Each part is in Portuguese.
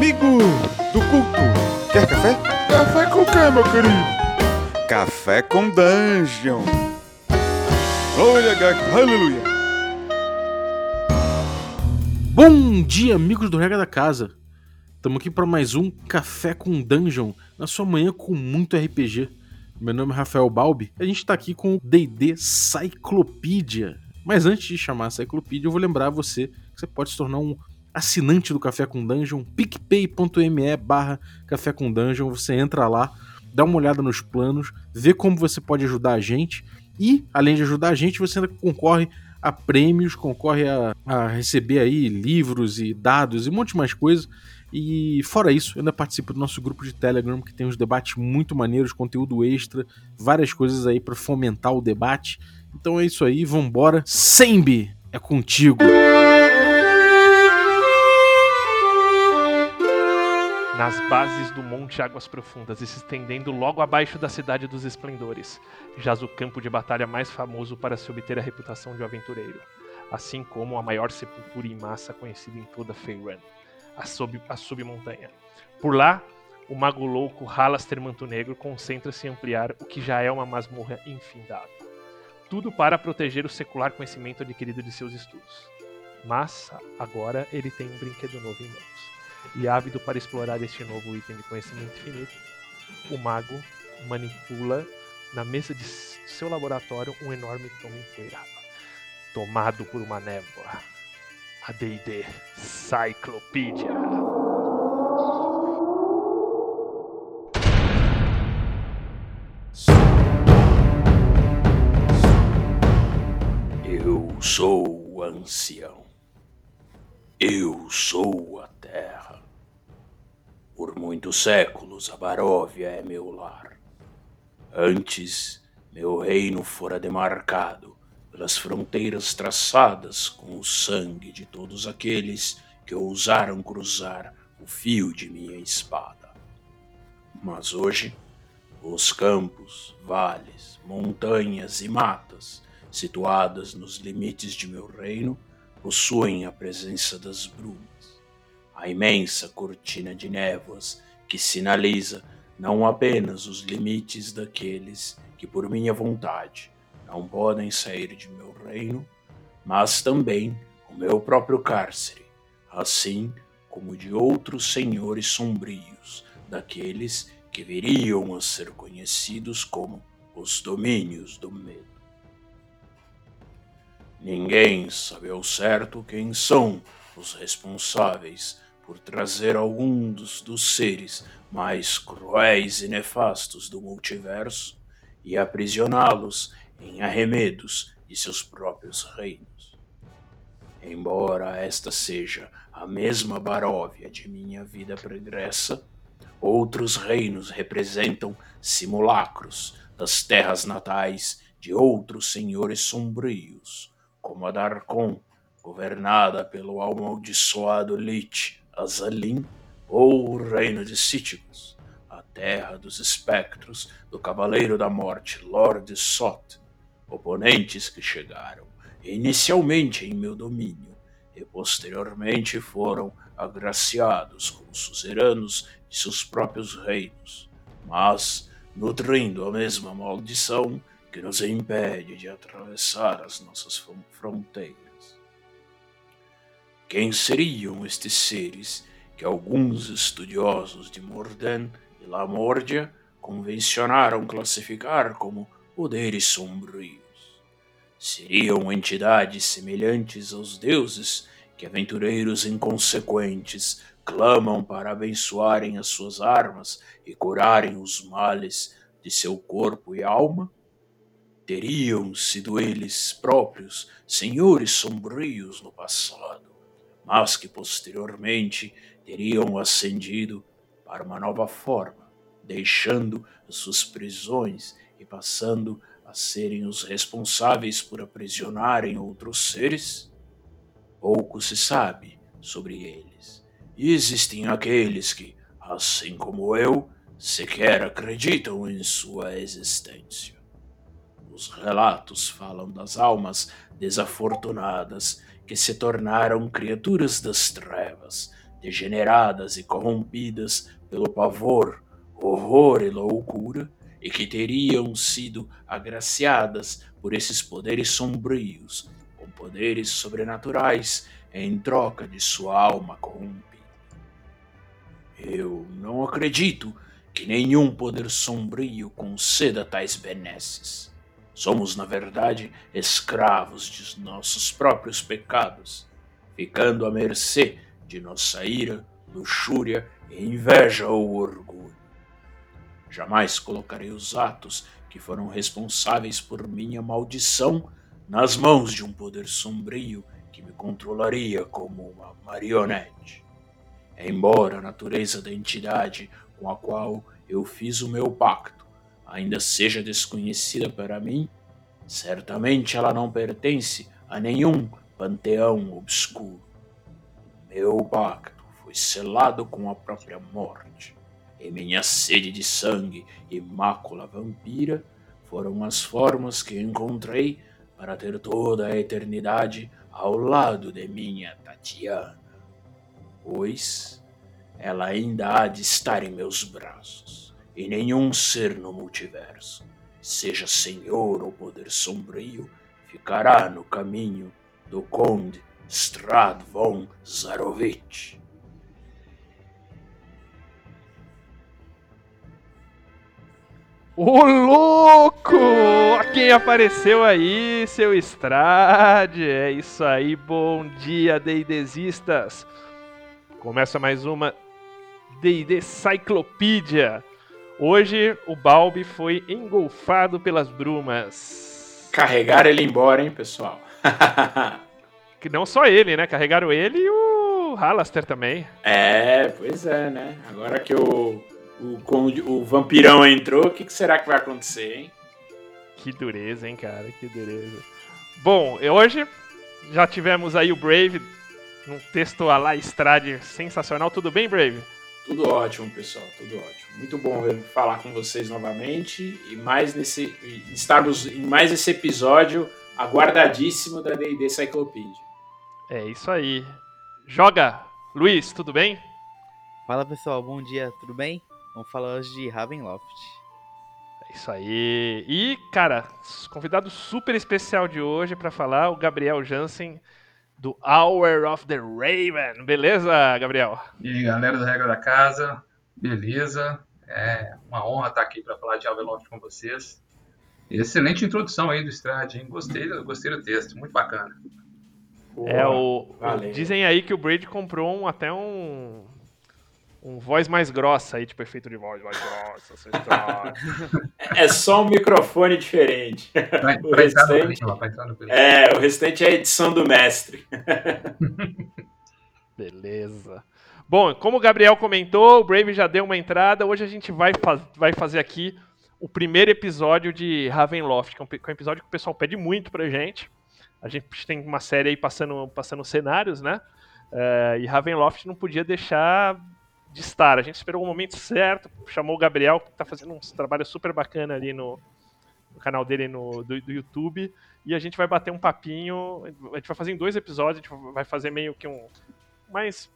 Amigo do culto, quer café? Café com quê, meu querido? Café com Dungeon. Glória, aleluia. Bom dia, amigos do Regra da Casa. Estamos aqui para mais um Café com Dungeon, na sua manhã com muito RPG. Meu nome é Rafael Balbi e a gente está aqui com o D&D Cyclopedia. Mas antes de chamar a Cyclopedia, eu vou lembrar você que você pode se tornar um assinante do Café com Dungeon, picpay.me barra Café com Dungeon, você entra lá, dá uma olhada nos planos, vê como você pode ajudar a gente e, além de ajudar a gente, você ainda concorre a prêmios, concorre a, a receber aí livros e dados e um monte de mais coisas. E fora isso, ainda participo do nosso grupo de Telegram, que tem uns debates muito maneiros, conteúdo extra, várias coisas aí para fomentar o debate. Então é isso aí, vambora. Sembi, é contigo! Nas bases do Monte Águas Profundas e se estendendo logo abaixo da Cidade dos Esplendores, jaz o campo de batalha mais famoso para se obter a reputação de aventureiro, assim como a maior sepultura em massa conhecida em toda Faerun, a, sub, a submontanha. Por lá, o mago louco Halaster Manto Negro concentra-se em ampliar o que já é uma masmorra infindável. Tudo para proteger o secular conhecimento adquirido de seus estudos. Mas agora ele tem um brinquedo novo em mãos e ávido para explorar este novo item de conhecimento infinito, o mago manipula na mesa de seu laboratório um enorme tom empoeirado, tomado por uma névoa. A D&D Cyclopedia. Eu sou o ancião. Eu sou a terra. Por muitos séculos a Baróvia é meu lar. Antes, meu reino fora demarcado pelas fronteiras traçadas com o sangue de todos aqueles que ousaram cruzar o fio de minha espada. Mas hoje, os campos, vales, montanhas e matas situadas nos limites de meu reino possuem a presença das brumas a imensa cortina de névoas que sinaliza não apenas os limites daqueles que, por minha vontade, não podem sair de meu reino, mas também o meu próprio cárcere, assim como de outros senhores sombrios, daqueles que viriam a ser conhecidos como os domínios do medo. Ninguém sabe ao certo quem são os responsáveis por trazer alguns dos seres mais cruéis e nefastos do multiverso e aprisioná-los em arremedos de seus próprios reinos. Embora esta seja a mesma Baróvia de minha vida pregressa, outros reinos representam simulacros das terras natais de outros senhores sombrios, como a Darkon, governada pelo amaldiçoado Lich, Azalim ou o reino de Síticos, a terra dos espectros do Cavaleiro da Morte, Lord Sot, oponentes que chegaram inicialmente em meu domínio e posteriormente foram agraciados como suzeranos de seus próprios reinos, mas nutrindo a mesma maldição que nos impede de atravessar as nossas fronteiras. Quem seriam estes seres que alguns estudiosos de Morden e Lamordia convencionaram classificar como poderes sombrios? Seriam entidades semelhantes aos deuses que aventureiros inconsequentes clamam para abençoarem as suas armas e curarem os males de seu corpo e alma? Teriam sido eles próprios senhores sombrios no passado mas que posteriormente teriam ascendido para uma nova forma, deixando as suas prisões e passando a serem os responsáveis por aprisionarem outros seres? Pouco se sabe sobre eles. E existem aqueles que, assim como eu, sequer acreditam em sua existência. Os relatos falam das almas desafortunadas que se tornaram criaturas das trevas, degeneradas e corrompidas pelo pavor, horror e loucura, e que teriam sido agraciadas por esses poderes sombrios, com poderes sobrenaturais em troca de sua alma corrompida. Eu não acredito que nenhum poder sombrio conceda tais benesses. Somos, na verdade, escravos de nossos próprios pecados, ficando à mercê de nossa ira, luxúria, inveja ou orgulho. Jamais colocarei os atos que foram responsáveis por minha maldição nas mãos de um poder sombrio que me controlaria como uma marionete. Embora a natureza da entidade com a qual eu fiz o meu pacto ainda seja desconhecida para mim, certamente ela não pertence a nenhum panteão obscuro. Meu pacto foi selado com a própria morte, e minha sede de sangue e mácula vampira foram as formas que encontrei para ter toda a eternidade ao lado de minha Tatiana, pois ela ainda há de estar em meus braços, e nenhum ser no multiverso, seja senhor ou poder sombrio, ficará no caminho do Conde Strad von Zarovich. Ô louco! Quem apareceu aí, seu Estrade? É isso aí, bom dia, Deidesistas! Começa mais uma D&D Cyclopedia. Hoje o Balbi foi engolfado pelas brumas. Carregar ele embora, hein, pessoal? que não só ele, né? Carregaram ele e o Halaster também. É, pois é, né? Agora que o o, o vampirão entrou, o que, que será que vai acontecer, hein? Que dureza, hein, cara, que dureza. Bom, hoje já tivemos aí o Brave num texto a la Estrade sensacional. Tudo bem, Brave? Tudo ótimo, pessoal, tudo ótimo. Muito bom falar com vocês novamente e mais nesse estarmos em mais esse episódio aguardadíssimo da D&D Cyclopedia. É isso aí. Joga, Luiz, tudo bem? Fala pessoal, bom dia, tudo bem? Vamos falar hoje de Ravenloft. É isso aí. E, cara, convidado super especial de hoje para falar, o Gabriel Jansen, do Hour of the Raven. Beleza, Gabriel? E aí, galera da Regra da Casa, beleza? É uma honra estar aqui para falar de Ravenloft com vocês. Excelente introdução aí do Strade, hein? Gostei, gostei do texto, muito bacana. é, o, dizem aí que o Braid comprou um, até um, um voz mais grossa aí, tipo efeito de voz mais grossa. é só um microfone diferente. Vai, o vai restante, é, o restante é a edição do mestre. Beleza. Bom, como o Gabriel comentou, o Brave já deu uma entrada. Hoje a gente vai, vai fazer aqui o primeiro episódio de Ravenloft, que é um, que é um episódio que o pessoal pede muito pra gente. A gente tem uma série aí passando, passando cenários, né? Uh, e Ravenloft não podia deixar de estar. A gente esperou o momento certo, chamou o Gabriel, que está fazendo um trabalho super bacana ali no, no canal dele no, do, do, YouTube. E a gente vai bater um papinho. A gente vai fazer em dois episódios, a gente vai fazer meio que um. Mais.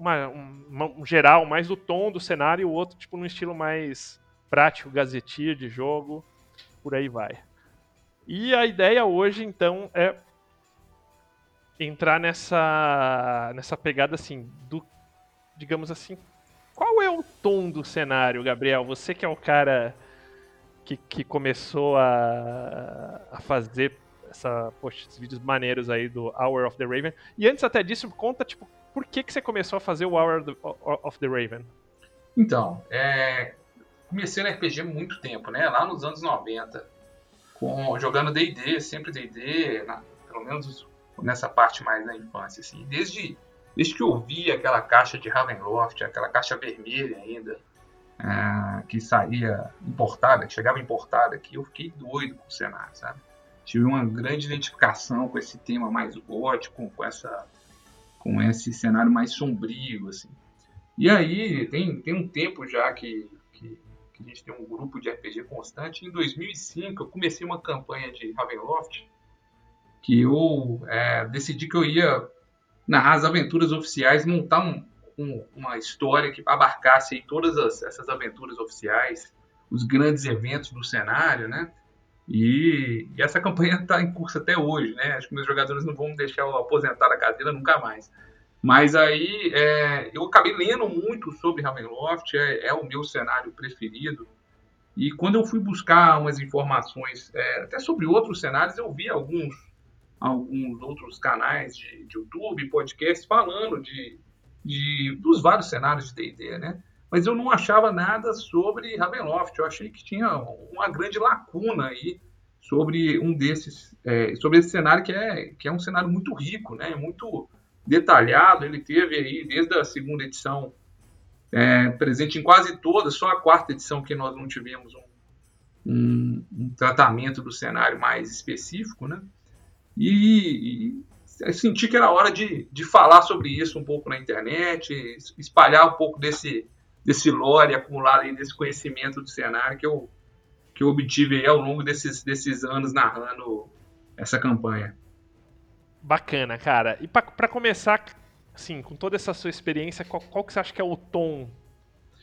Uma, um, um geral, mais do tom do cenário, e o outro, tipo, num estilo mais prático, gazetia de jogo. Por aí vai. E a ideia hoje, então, é entrar nessa nessa pegada assim do digamos assim qual é o tom do cenário, Gabriel? Você que é o cara que, que começou a, a fazer essa, poxa, esses vídeos maneiros aí do Hour of the Raven. E antes até disso, conta, tipo, por que, que você começou a fazer o Hour of the Raven? Então, é, comecei no RPG muito tempo, né? Lá nos anos 90. Com, jogando D&D, sempre D&D, pelo menos nessa parte mais da infância, assim. Desde Desde que eu vi aquela caixa de Ravenloft, aquela caixa vermelha ainda, é, que saía importada, que chegava importada aqui, eu fiquei doido com o cenário, sabe? Tive uma grande identificação com esse tema mais gótico, com essa com esse cenário mais sombrio, assim. E aí, tem, tem um tempo já que, que, que, a gente tem um grupo de RPG constante. Em 2005, eu comecei uma campanha de Ravenloft que eu é, decidi que eu ia narrar as aventuras oficiais, montar um, com uma história que abarcasse todas as, essas aventuras oficiais, os grandes eventos do cenário, né? E, e essa campanha está em curso até hoje, né? Acho que meus jogadores não vão deixar eu aposentar a cadeira nunca mais. Mas aí é, eu acabei lendo muito sobre Ravenloft, é, é, o meu cenário preferido. E quando eu fui buscar umas informações é, até sobre outros cenários, eu vi alguns, alguns outros canais de, de YouTube, podcasts falando de, de, dos vários cenários de D&D, né? Mas eu não achava nada sobre Ravenloft. Eu achei que tinha uma grande lacuna aí sobre um desses, é, sobre esse cenário que é, que é um cenário muito rico, né? Muito detalhado. Ele teve aí desde a segunda edição é, presente em quase todas, só a quarta edição que nós não tivemos um, um, um tratamento do cenário mais específico, né? E, e senti que era hora de, de falar sobre isso um pouco na internet, espalhar um pouco desse, desse lore acumulado aí, desse conhecimento do cenário que eu, que eu obtive ao longo desses, desses anos narrando essa campanha. Bacana, cara. E para começar, assim, com toda essa sua experiência, qual, qual, que você acha que é o tom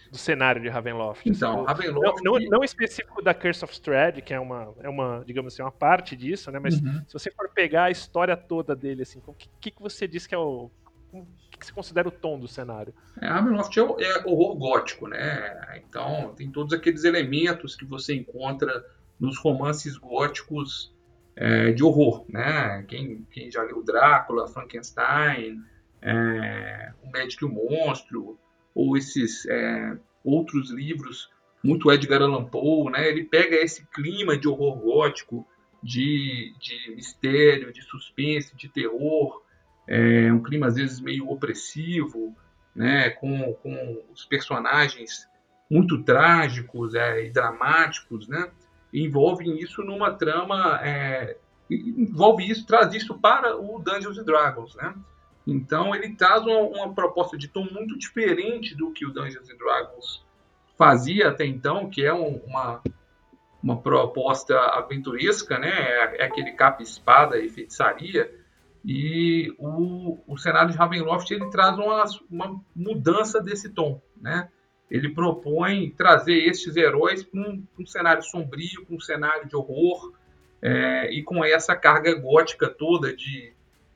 do cenário de Ravenloft? Então, assim, Ravenloft... Não, não, não, específico da Curse of Strahd, que é uma, é uma, digamos assim, uma parte disso, né? Mas uhum. se você for pegar a história toda dele, assim, o que, que você diz que é o... O que você considera o tom do cenário? É, Ravenloft é, é horror gótico, né? Então, tem todos aqueles elementos que você encontra nos romances góticos é, de horror, né? Quem, quem já leu Drácula, Frankenstein, é, O Médico e o Monstro, ou esses é, outros livros, muito Edgar Allan Poe, né? Ele pega esse clima de horror gótico, de, de mistério, de suspense, de terror, é, um clima às vezes meio opressivo, né? Com, com os personagens muito trágicos é, e dramáticos, né? envolvem isso numa trama, é, envolve isso, traz isso para o Dungeons Dragons, né? Então ele traz uma, uma, proposta de tom muito diferente do que o Dungeons Dragons fazia até então, que é um, uma, uma proposta aventuresca, né? É, é aquele capa espada e feitiçaria. E o, o cenário de Ravenloft ele traz uma, uma mudança desse tom, né? ele propõe trazer estes heróis para um, um, cenário sombrio, para um cenário de horror, é, e com essa carga gótica toda de,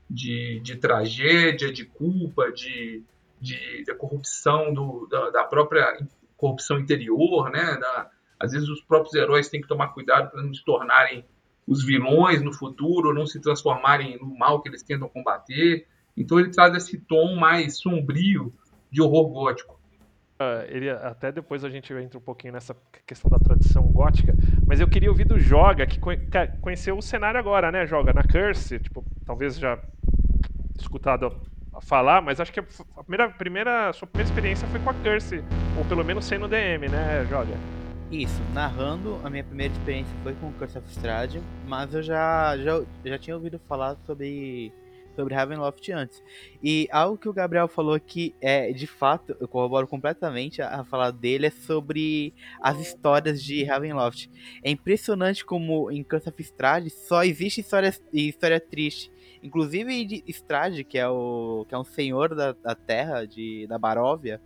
de, de tragédia, de culpa, de, de, de corrupção, do, da, da, própria corrupção interior, né? Da, às vezes os próprios heróis têm que tomar cuidado para não se tornarem os vilões no futuro, não se transformarem no mal que eles tentam combater. Então ele traz esse tom mais sombrio de horror gótico. Ah, ele até depois a gente entra um pouquinho nessa questão da tradição gótica, mas eu queria ouvir do Joga, que conheceu o cenário agora, né, Joga, na Curse, tipo, talvez já escutado falar, mas acho que a primeira, primeira, a sua primeira experiência foi com a Curse, ou pelo menos sendo DM, né, Joga? Isso, narrando, a minha primeira experiência foi com Curse of Strahd, mas eu já, já, já tinha ouvido falar sobre sobre Ravenloft antes. E algo que o Gabriel falou que é, de fato, eu corroboro completamente a, a falar dele, é sobre as histórias de Ravenloft. É impressionante como em Curse of Strahd só existe história, história triste. Inclusive de Strahd, que é, o, que é um senhor da, da terra, de, da Baróvia,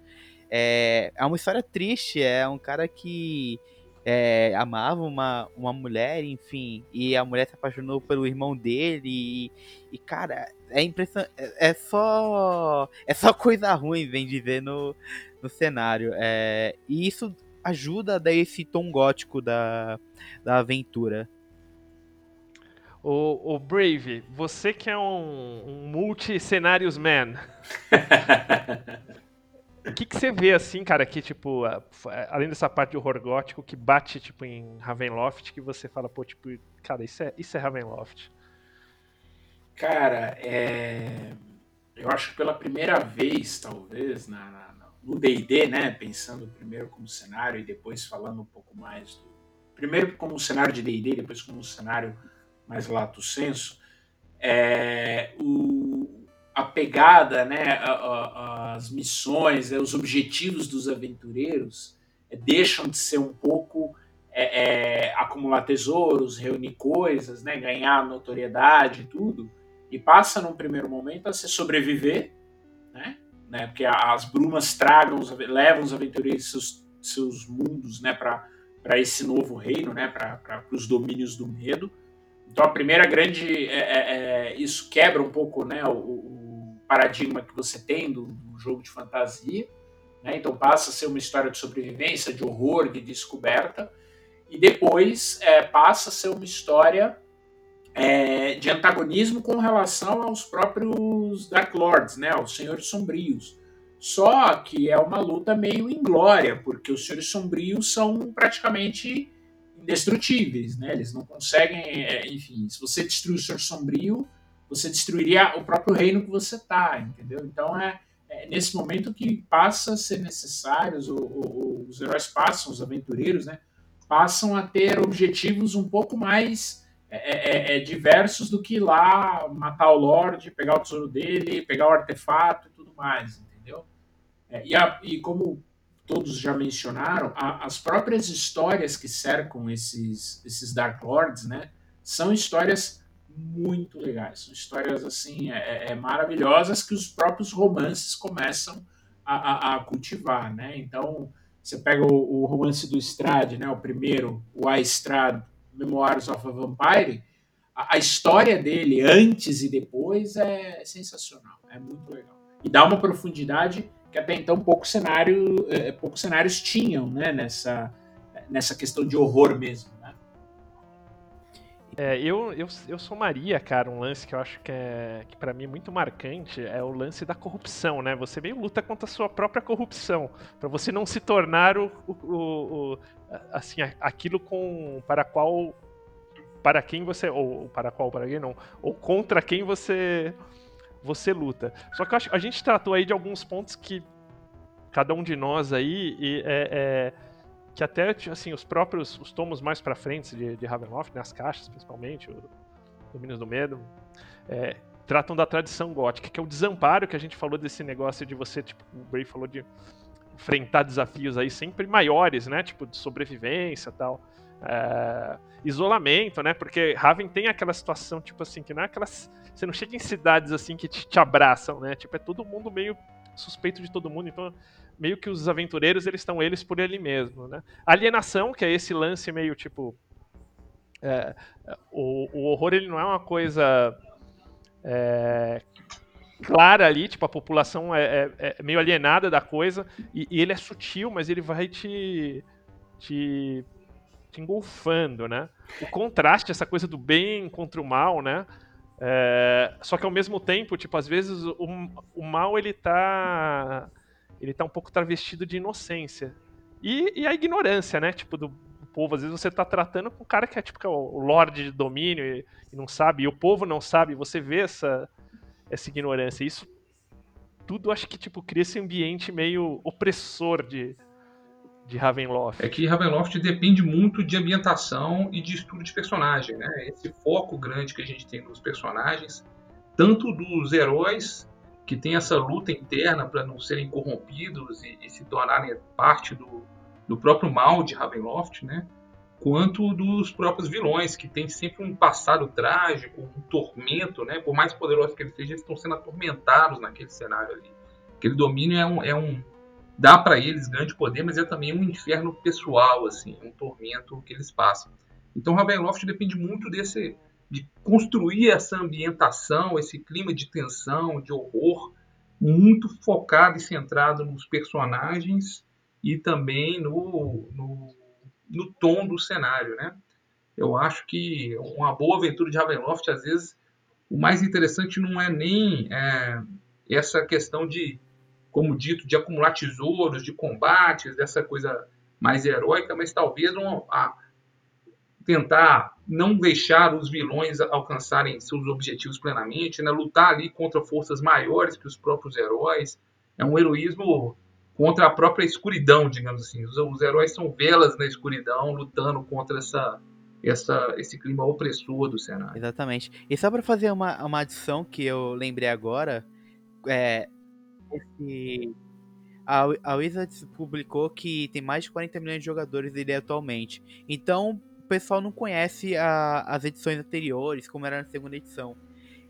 é, é uma história triste, é um cara que é, amava uma, uma mulher, enfim, e a mulher se apaixonou pelo irmão dele, e, e cara, é impressionante, é, é, só é só coisa ruim, vem de ver no, no cenário, é, e isso ajuda a dar esse tom gótico da, da aventura. O, o Brave, você que é um, um multi-cenários man. O que, que você vê assim, cara, que tipo, além dessa parte de horror gótico que bate tipo em Ravenloft, que você fala, pô, tipo, cara, isso é, isso é Ravenloft. Cara, é... eu acho que pela primeira vez, talvez, na, na no D&D, né, pensando primeiro como cenário e depois falando um pouco mais do... Primeiro como cenário de D&D, depois como cenário mais lato senso, é... o a pegada, né, a, a, as missões, né, os objetivos dos aventureiros é, deixam de ser um pouco é, é, acumular tesouros, reunir coisas, né, ganhar notoriedade e tudo, e passa num primeiro momento a se sobreviver, né, né? Porque as brumas tragam, levam os aventureiros seus, seus mundos, né? Para esse novo reino, né? Para os domínios do medo. Então a primeira grande é, é, é, isso quebra um pouco, né? O paradigma que você tem do, do jogo de fantasia. Né? Então passa a ser uma história de sobrevivência, de horror, de descoberta. E depois é, passa a ser uma história é, de antagonismo com relação aos próprios Dark Lords, né, aos Senhores Sombrios. Só que é uma luta meio inglória, porque os Senhores Sombrios são praticamente indestrutíveis, né? Eles não conseguem, é, enfim, se você destruir o Senhor Sombrio, você destruiria o próprio reino que você está, entendeu? Então é, é, nesse momento que passa a ser necessários, o, o, os heróis passam, os aventureiros, né? Passam a ter objetivos um pouco mais é é, é, é, diversos do que lá matar o Lorde, pegar o tesouro dele, pegar o artefato e tudo mais, entendeu? É, e, a, e, como todos já mencionaram, a, as próprias histórias que cercam esses, esses Dark Lords, né, são histórias muito legais, histórias assim é, maravilhosas que os próprios romances começam a, a, a cultivar, né? Então você pega o, o romance do Strade, né, o primeiro, o A Estrade Memoirs of a Vampire, a, a, história dele antes e depois é sensacional, é muito legal. E dá uma profundidade que até então poucos cenário, é, poucos cenários tinham, né, nessa, nessa questão de horror mesmo. É, eu, eu, eu somaria, cara, um lance que eu acho que é que para mim é muito marcante é o lance da corrupção, né? Você meio luta contra a sua própria corrupção, para você não se tornar o, o, o, assim, aquilo com para qual para quem você ou para qual para quem não, ou contra quem você você luta. Só que a gente tratou aí de alguns pontos que cada um de nós aí e, é, é, que até assim os próprios os tomos mais para frente de, de Ravenloft, né, caixas principalmente, o Domínios do Medo, é, tratam da tradição gótica, que é o desamparo que a gente falou desse negócio de você, tipo, o Bray falou de enfrentar desafios aí sempre maiores, né? Tipo, de sobrevivência tal. É, isolamento, né? Porque Raven tem aquela situação, tipo assim, que não é aquelas. Você não chega em cidades assim que te, te abraçam, né? Tipo, é todo mundo meio suspeito de todo mundo, então meio que os aventureiros eles estão eles por ele mesmo, né? Alienação, que é esse lance meio tipo. É, o, o horror ele não é uma coisa é, clara ali, tipo, a população é, é, é meio alienada da coisa, e, e, ele é sutil, mas ele vai te, te, te engolfando, né? O contraste, essa coisa do bem contra o mal, né? É, só que ao mesmo tempo, tipo, às vezes o, o mal ele tá ele tá um pouco travestido de inocência. E, e a ignorância, né? Tipo, do, povo. Às vezes você tá tratando com um cara que é tipo é o, o lorde de domínio e, e, não sabe, e o povo não sabe. Você vê essa, essa ignorância. Isso tudo acho que tipo cria esse ambiente meio opressor de, de Ravenloft. É que Ravenloft depende muito de ambientação e de estudo de personagem, né? Esse foco grande que a gente tem nos personagens, tanto dos heróis que tem essa luta interna para não serem corrompidos e, e, se tornarem parte do, do próprio mal de Ravenloft, né? quanto dos próprios vilões, que tem sempre um passado trágico, um tormento, né? Por mais poderosos que eles sejam, eles estão sendo atormentados naquele cenário ali. Aquele domínio é um, é um dá para eles grande poder, mas é também um inferno pessoal, assim, um tormento que eles passam. Então, Ravenloft depende muito desse de construir essa ambientação, esse clima de tensão, de horror, muito focado e centrado nos personagens e também no, no no tom do cenário, né? Eu acho que uma boa aventura de Ravenloft, às vezes, o mais interessante não é nem é, essa questão de, como dito, de acumular tesouros, de combates, dessa coisa mais heróica, mas talvez a, tentar não deixar os vilões alcançarem seus objetivos plenamente, né? lutar ali contra forças maiores que os próprios heróis. É um heroísmo contra a própria escuridão, digamos assim. Os, os heróis são velas na escuridão, lutando contra essa, essa, esse clima opressor do cenário. Exatamente. E só para fazer uma, uma adição que eu lembrei agora, é, esse, a, a Wizards publicou que tem mais de 40 milhões de jogadores dele atualmente. Então o pessoal não conhece a, as edições anteriores, como era na segunda edição.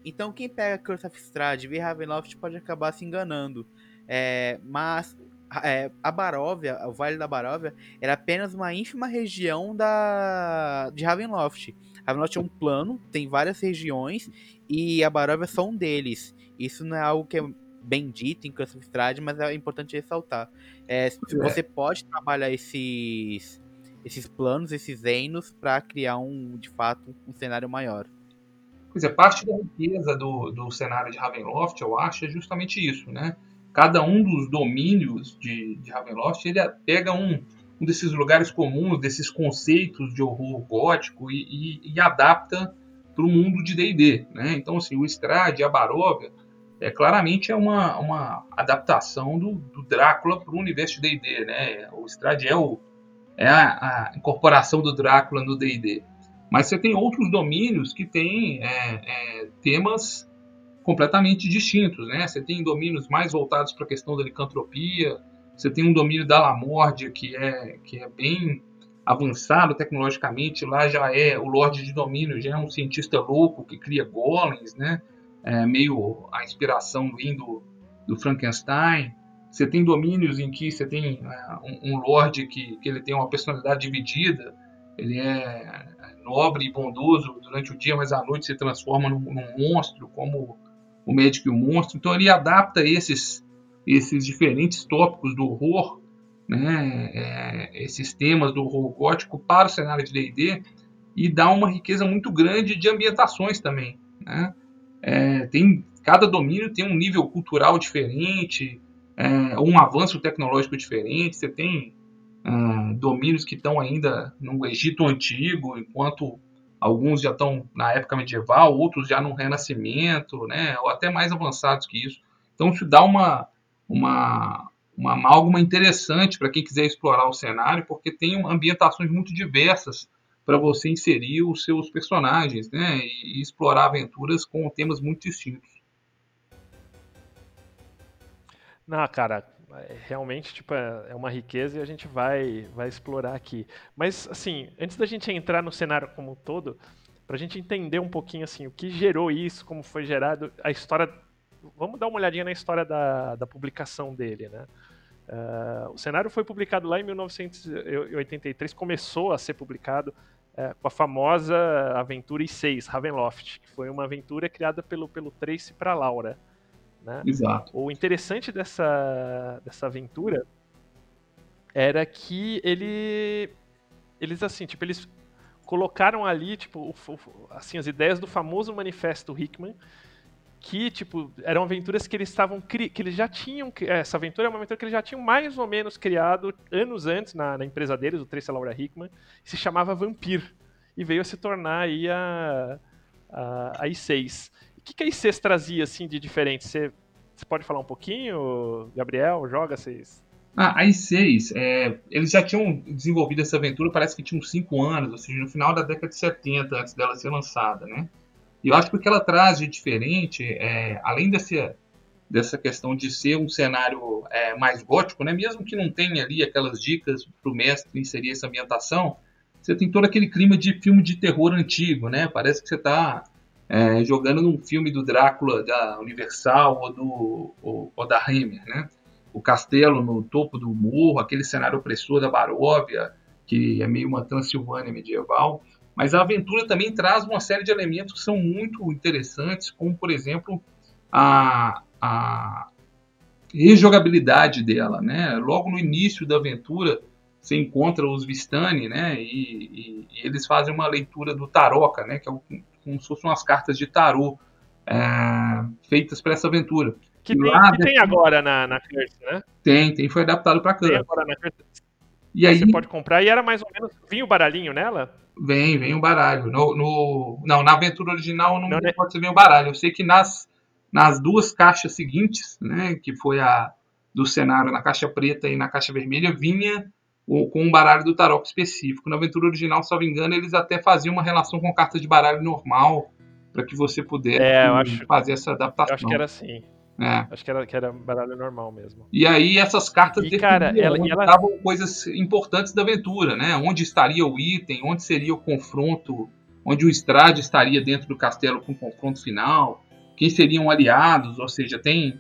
Então quem pega Curse of Strahd e Ravenloft pode acabar se enganando É, mas é, a Baróvia, o Vale da Baróvia, era apenas uma ínfima região da de Ravenloft. Ravenloft é um plano, tem várias regiões e a Baróvia é só um deles. Isso não é algo que é bem dito em Curse of Strahd, mas é importante ressaltar. É, você pode trabalhar esses esses planos, esses reinos para criar um de fato um cenário maior. Pois é, parte da riqueza do, do cenário de Ravenloft, eu acho, é justamente isso, né? Cada um dos domínios de, de Ravenloft, ele pega um, um desses lugares comuns, desses conceitos de horror gótico e, e, e adapta para o mundo de D&D, né? Então, assim, o Strade, a Baróvia, é, claramente é uma, uma adaptação do, do Drácula para o universo de D&D, né? O Strade é, o, é a, a incorporação do Drácula no D&D. Mas você tem outros domínios que têm é, é, temas completamente distintos, né? Você tem domínios mais voltados para a questão da licantropia, você tem um domínio da Lamórdia que é, que é bem avançado tecnologicamente, lá já é o Lorde de Domínio, já é um cientista louco que cria golems, né? É, meio a inspiração vindo do Frankenstein. Você tem domínios em que você tem é, um, um Lorde que, que ele tem uma personalidade dividida, ele é nobre e bondoso durante o dia, mas à noite se transforma num, num monstro, como o médico e o monstro. Então ele adapta esses, esses diferentes tópicos do horror, né, é, esses temas do horror gótico para o cenário de D&D e dá uma riqueza muito grande de ambientações também. Né? É, tem cada domínio tem um nível cultural diferente, é, um avanço tecnológico diferente. Você tem uh, domínios que estão ainda no Egito Antigo, enquanto alguns já estão na época medieval, outros já no Renascimento, né, ou até mais avançados que isso. Então isso dá uma, uma, uma amálgama interessante para quem quiser explorar o cenário, porque tem ambientações muito diversas para você inserir os seus personagens né, e, explorar aventuras com temas muito distintos. Não, cara, realmente tipo, é, é uma riqueza e a gente vai, vai explorar aqui. Mas, assim, antes da gente entrar no cenário como um todo, para a gente entender um pouquinho assim, o que gerou isso, como foi gerado, a história. Vamos dar uma olhadinha na história da, da publicação dele, né? Uh, o cenário foi publicado lá em 1983, começou a ser publicado uh, com a famosa aventura I6, Ravenloft, que foi uma aventura criada pelo, pelo Tracy para Laura. Né? Exato. O interessante dessa, dessa aventura era que ele eles assim, tipo, eles colocaram ali, tipo, o, assim, as ideias do famoso manifesto Hickman, que, tipo, eram aventuras que eles estavam que eles já tinham, essa aventura é uma aventura que eles já tinham mais ou menos criado anos antes na, na empresa deles, o Tracy Laura Hickman, se chamava Vampir e veio a se tornar aí a a, a I6 que, que a I6 trazia assim de diferente? Você, você pode falar um pouquinho, Gabriel? Joga vocês. Ah, a I6, é, eles já tinham desenvolvido essa aventura, parece que tinham 5 anos, ou seja, no final da década de 70, antes dela ser lançada, né? E eu acho que o que ela traz de diferente, é, além desse, dessa questão de ser um cenário é, mais gótico, né? Mesmo que não tenha ali aquelas dicas para o mestre inserir essa ambientação, você tem todo aquele clima de filme de terror antigo, né? Parece que você está é, jogando num filme do Drácula da Universal ou, do, ou, ou, da Hammer, né? O castelo no topo do morro, aquele cenário opressor da Baróvia, que é meio uma Transilvânia medieval. Mas a aventura também traz uma série de elementos que são muito interessantes, como, por exemplo, a, a rejogabilidade dela, né? Logo no início da aventura, você encontra os Vistani, né? E, e, e, eles fazem uma leitura do Taroca, né? Que é o como se fossem umas cartas de tarô é, feitas para essa aventura. Que, tem, que tem, agora na, na Curse, né? Tem, tem, foi adaptado para Curse. Tem agora na Curse. E aí, você pode comprar, e era mais ou menos. Vinha o baralhinho nela? Vem, vem o baralho. No, no, não, na aventura original não, não né? pode ser vem o baralho. Eu sei que nas, nas duas caixas seguintes, né, que foi a do cenário na caixa preta e na caixa vermelha, vinha com um baralho do tarot específico. Na aventura original, se não me engano, eles até faziam uma relação com carta de baralho normal para que você pudesse é, acho, fazer essa adaptação. Eu acho que era assim. É. Acho que era, que era baralho normal mesmo. E aí essas cartas e, cara, ela, coisas importantes da aventura, né? Onde estaria o item, onde seria o confronto, onde o Strade estaria dentro do castelo com o confronto final, quem seriam aliados, ou seja, tem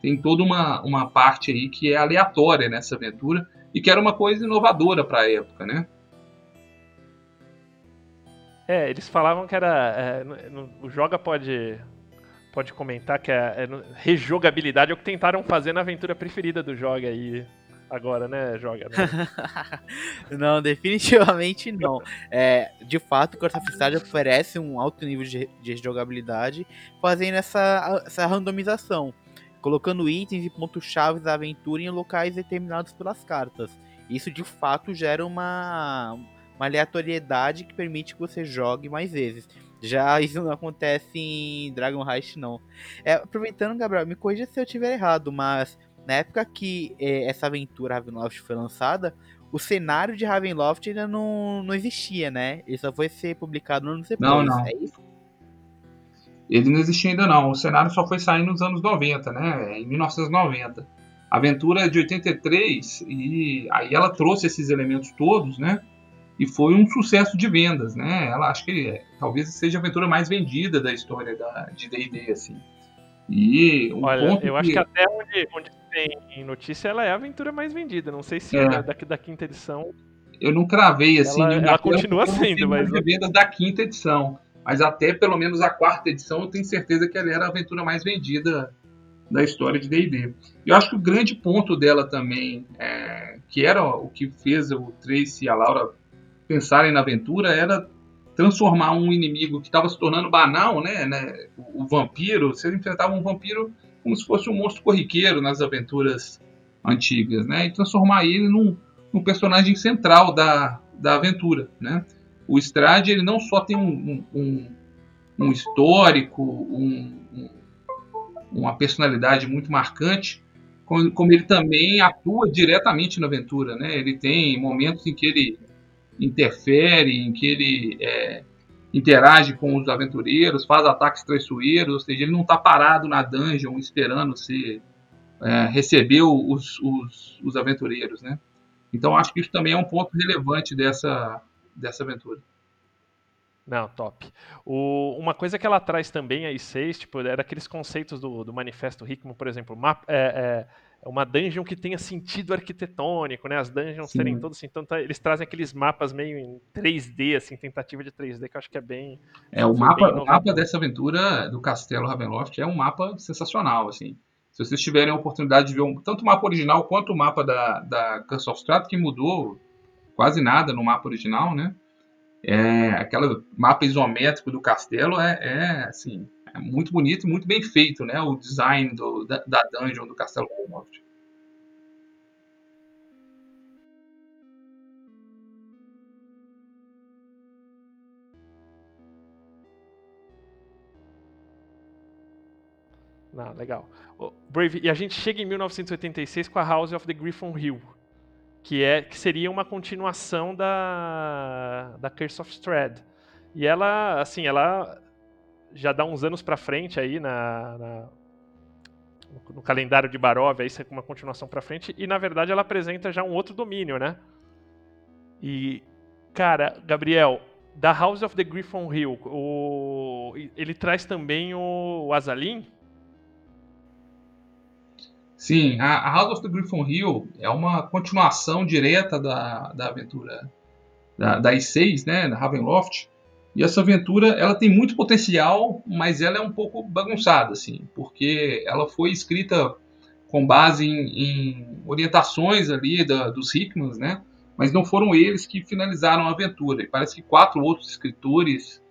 tem toda uma, uma parte aí que é aleatória nessa aventura e que era uma coisa inovadora para a época, né? É, eles falavam que era. É, no, o Joga pode, pode comentar que é, é, rejogabilidade é o que tentaram fazer na aventura preferida do Joga aí. Agora, né, Joga? Né? não, definitivamente não. É, de fato, Corsa Freestyle oferece um alto nível de, de jogabilidade, fazendo essa, essa randomização, colocando itens e pontos-chave da aventura em locais determinados pelas cartas. Isso de fato gera uma, uma aleatoriedade que permite que você jogue mais vezes. Já isso não acontece em Dragon Heist, não. É, aproveitando, Gabriel, me corrija se eu estiver errado, mas na época que é, essa aventura Ravenloft foi lançada, o cenário de Ravenloft ainda não, não existia, né? Ele só foi ser publicado no ano depois. Não, não. É isso? Ele não existia ainda não. O cenário só foi sair nos anos 90, né? Em 1990. A aventura é de 83 e aí ela trouxe esses elementos todos, né? E foi um sucesso de vendas, né? Ela acho que é, talvez seja a aventura mais vendida da história da, de D&D, assim. E um Olha, eu acho que até onde, onde tem notícia, ela é a aventura mais vendida. Não sei se é. da, da quinta edição. Eu não cravei assim. Ela, ela continua sendo, mas vendas da quinta edição, mas até pelo menos a quarta edição, eu tenho certeza que ela era a aventura mais vendida da história de D&D. Eu acho que o grande ponto dela também, é, que era o que fez o Tracy e a Laura pensarem na aventura era transformar um inimigo que estava se tornando banal, né, né, o, vampiro, você enfrentava um vampiro como se fosse um monstro corriqueiro nas aventuras antigas, né, e transformar ele num, num personagem central da, da aventura, né. O Strade ele não só tem um, um, um histórico, um, uma personalidade muito marcante, como, como, ele também atua diretamente na aventura, né? Ele tem momentos em que ele interfere, em que ele é, interage com os aventureiros, faz ataques traiçoeiros, ou seja, ele não está parado na dungeon esperando se é, receber os, os, os, aventureiros, né? Então acho que isso também é um ponto relevante dessa, dessa aventura. Não, top. O, uma coisa que ela traz também, a I6, tipo, era aqueles conceitos do, do Manifesto Hickman, por exemplo, mapa, é é uma dungeon que tenha sentido arquitetônico, né? As dungeons Sim. serem todas assim, então tá, eles trazem aqueles mapas meio em 3D, assim, tentativa de 3D, que eu acho que é bem. É, o mapa, o mapa dessa aventura do Castelo Ravenloft é um mapa sensacional, assim. Se vocês tiverem a oportunidade de ver um, tanto o mapa original quanto o mapa da, da Curse of Strat, que mudou quase nada no mapa original, né? É, aquele mapa isométrico do castelo é, é assim, é muito bonito e muito bem feito, né? O design do, da, da dungeon do Castelo Ravenloft. Ah, legal. Brave, e a gente chega em 1986 com a House of the Griffon Hill, que é que seria uma continuação da da Curse of Strahd. E ela, assim, ela já dá uns anos para frente aí na, na no, calendário de Barov, aí é uma continuação para frente, e na verdade ela apresenta já um outro domínio, né? E, cara, Gabriel, da House of the Griffon Hill, o, ele traz também o, o Azalin? Sim, a, a, House of the Griffon Hill é uma continuação direta da, da aventura da, da I6, né, da Ravenloft, e essa aventura, ela tem muito potencial, mas ela é um pouco bagunçada, assim, porque ela foi escrita com base em, em orientações ali da, dos Hickmans, né? Mas não foram eles que finalizaram a aventura. E parece que quatro outros escritores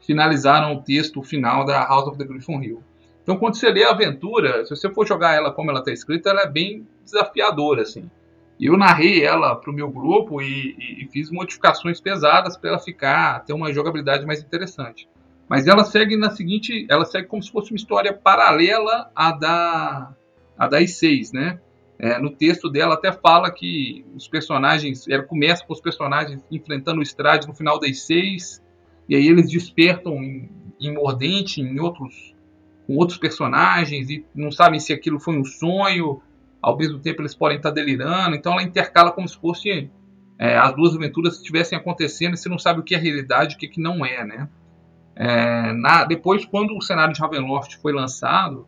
finalizaram o texto final da House of the Griffon Hill. Então, quando você lê a aventura, se você for jogar ela como ela está escrita, ela é bem desafiadora, assim. Eu narrei ela para o meu grupo e, e, e, fiz modificações pesadas para ela ficar ter uma jogabilidade mais interessante. Mas ela segue na seguinte, ela segue como se fosse uma história paralela à da a da I6, né? É, no texto dela até fala que os personagens, ela começa com os personagens enfrentando o Strade no final da I6 e aí eles despertam em, em Mordente, em outros com outros personagens e não sabem se aquilo foi um sonho ao mesmo tempo eles podem estar delirando, então ela intercala como se fosse é, as duas aventuras estivessem acontecendo e você não sabe o que é realidade e o que, que não é, né? É, na, depois, quando o cenário de Ravenloft foi lançado,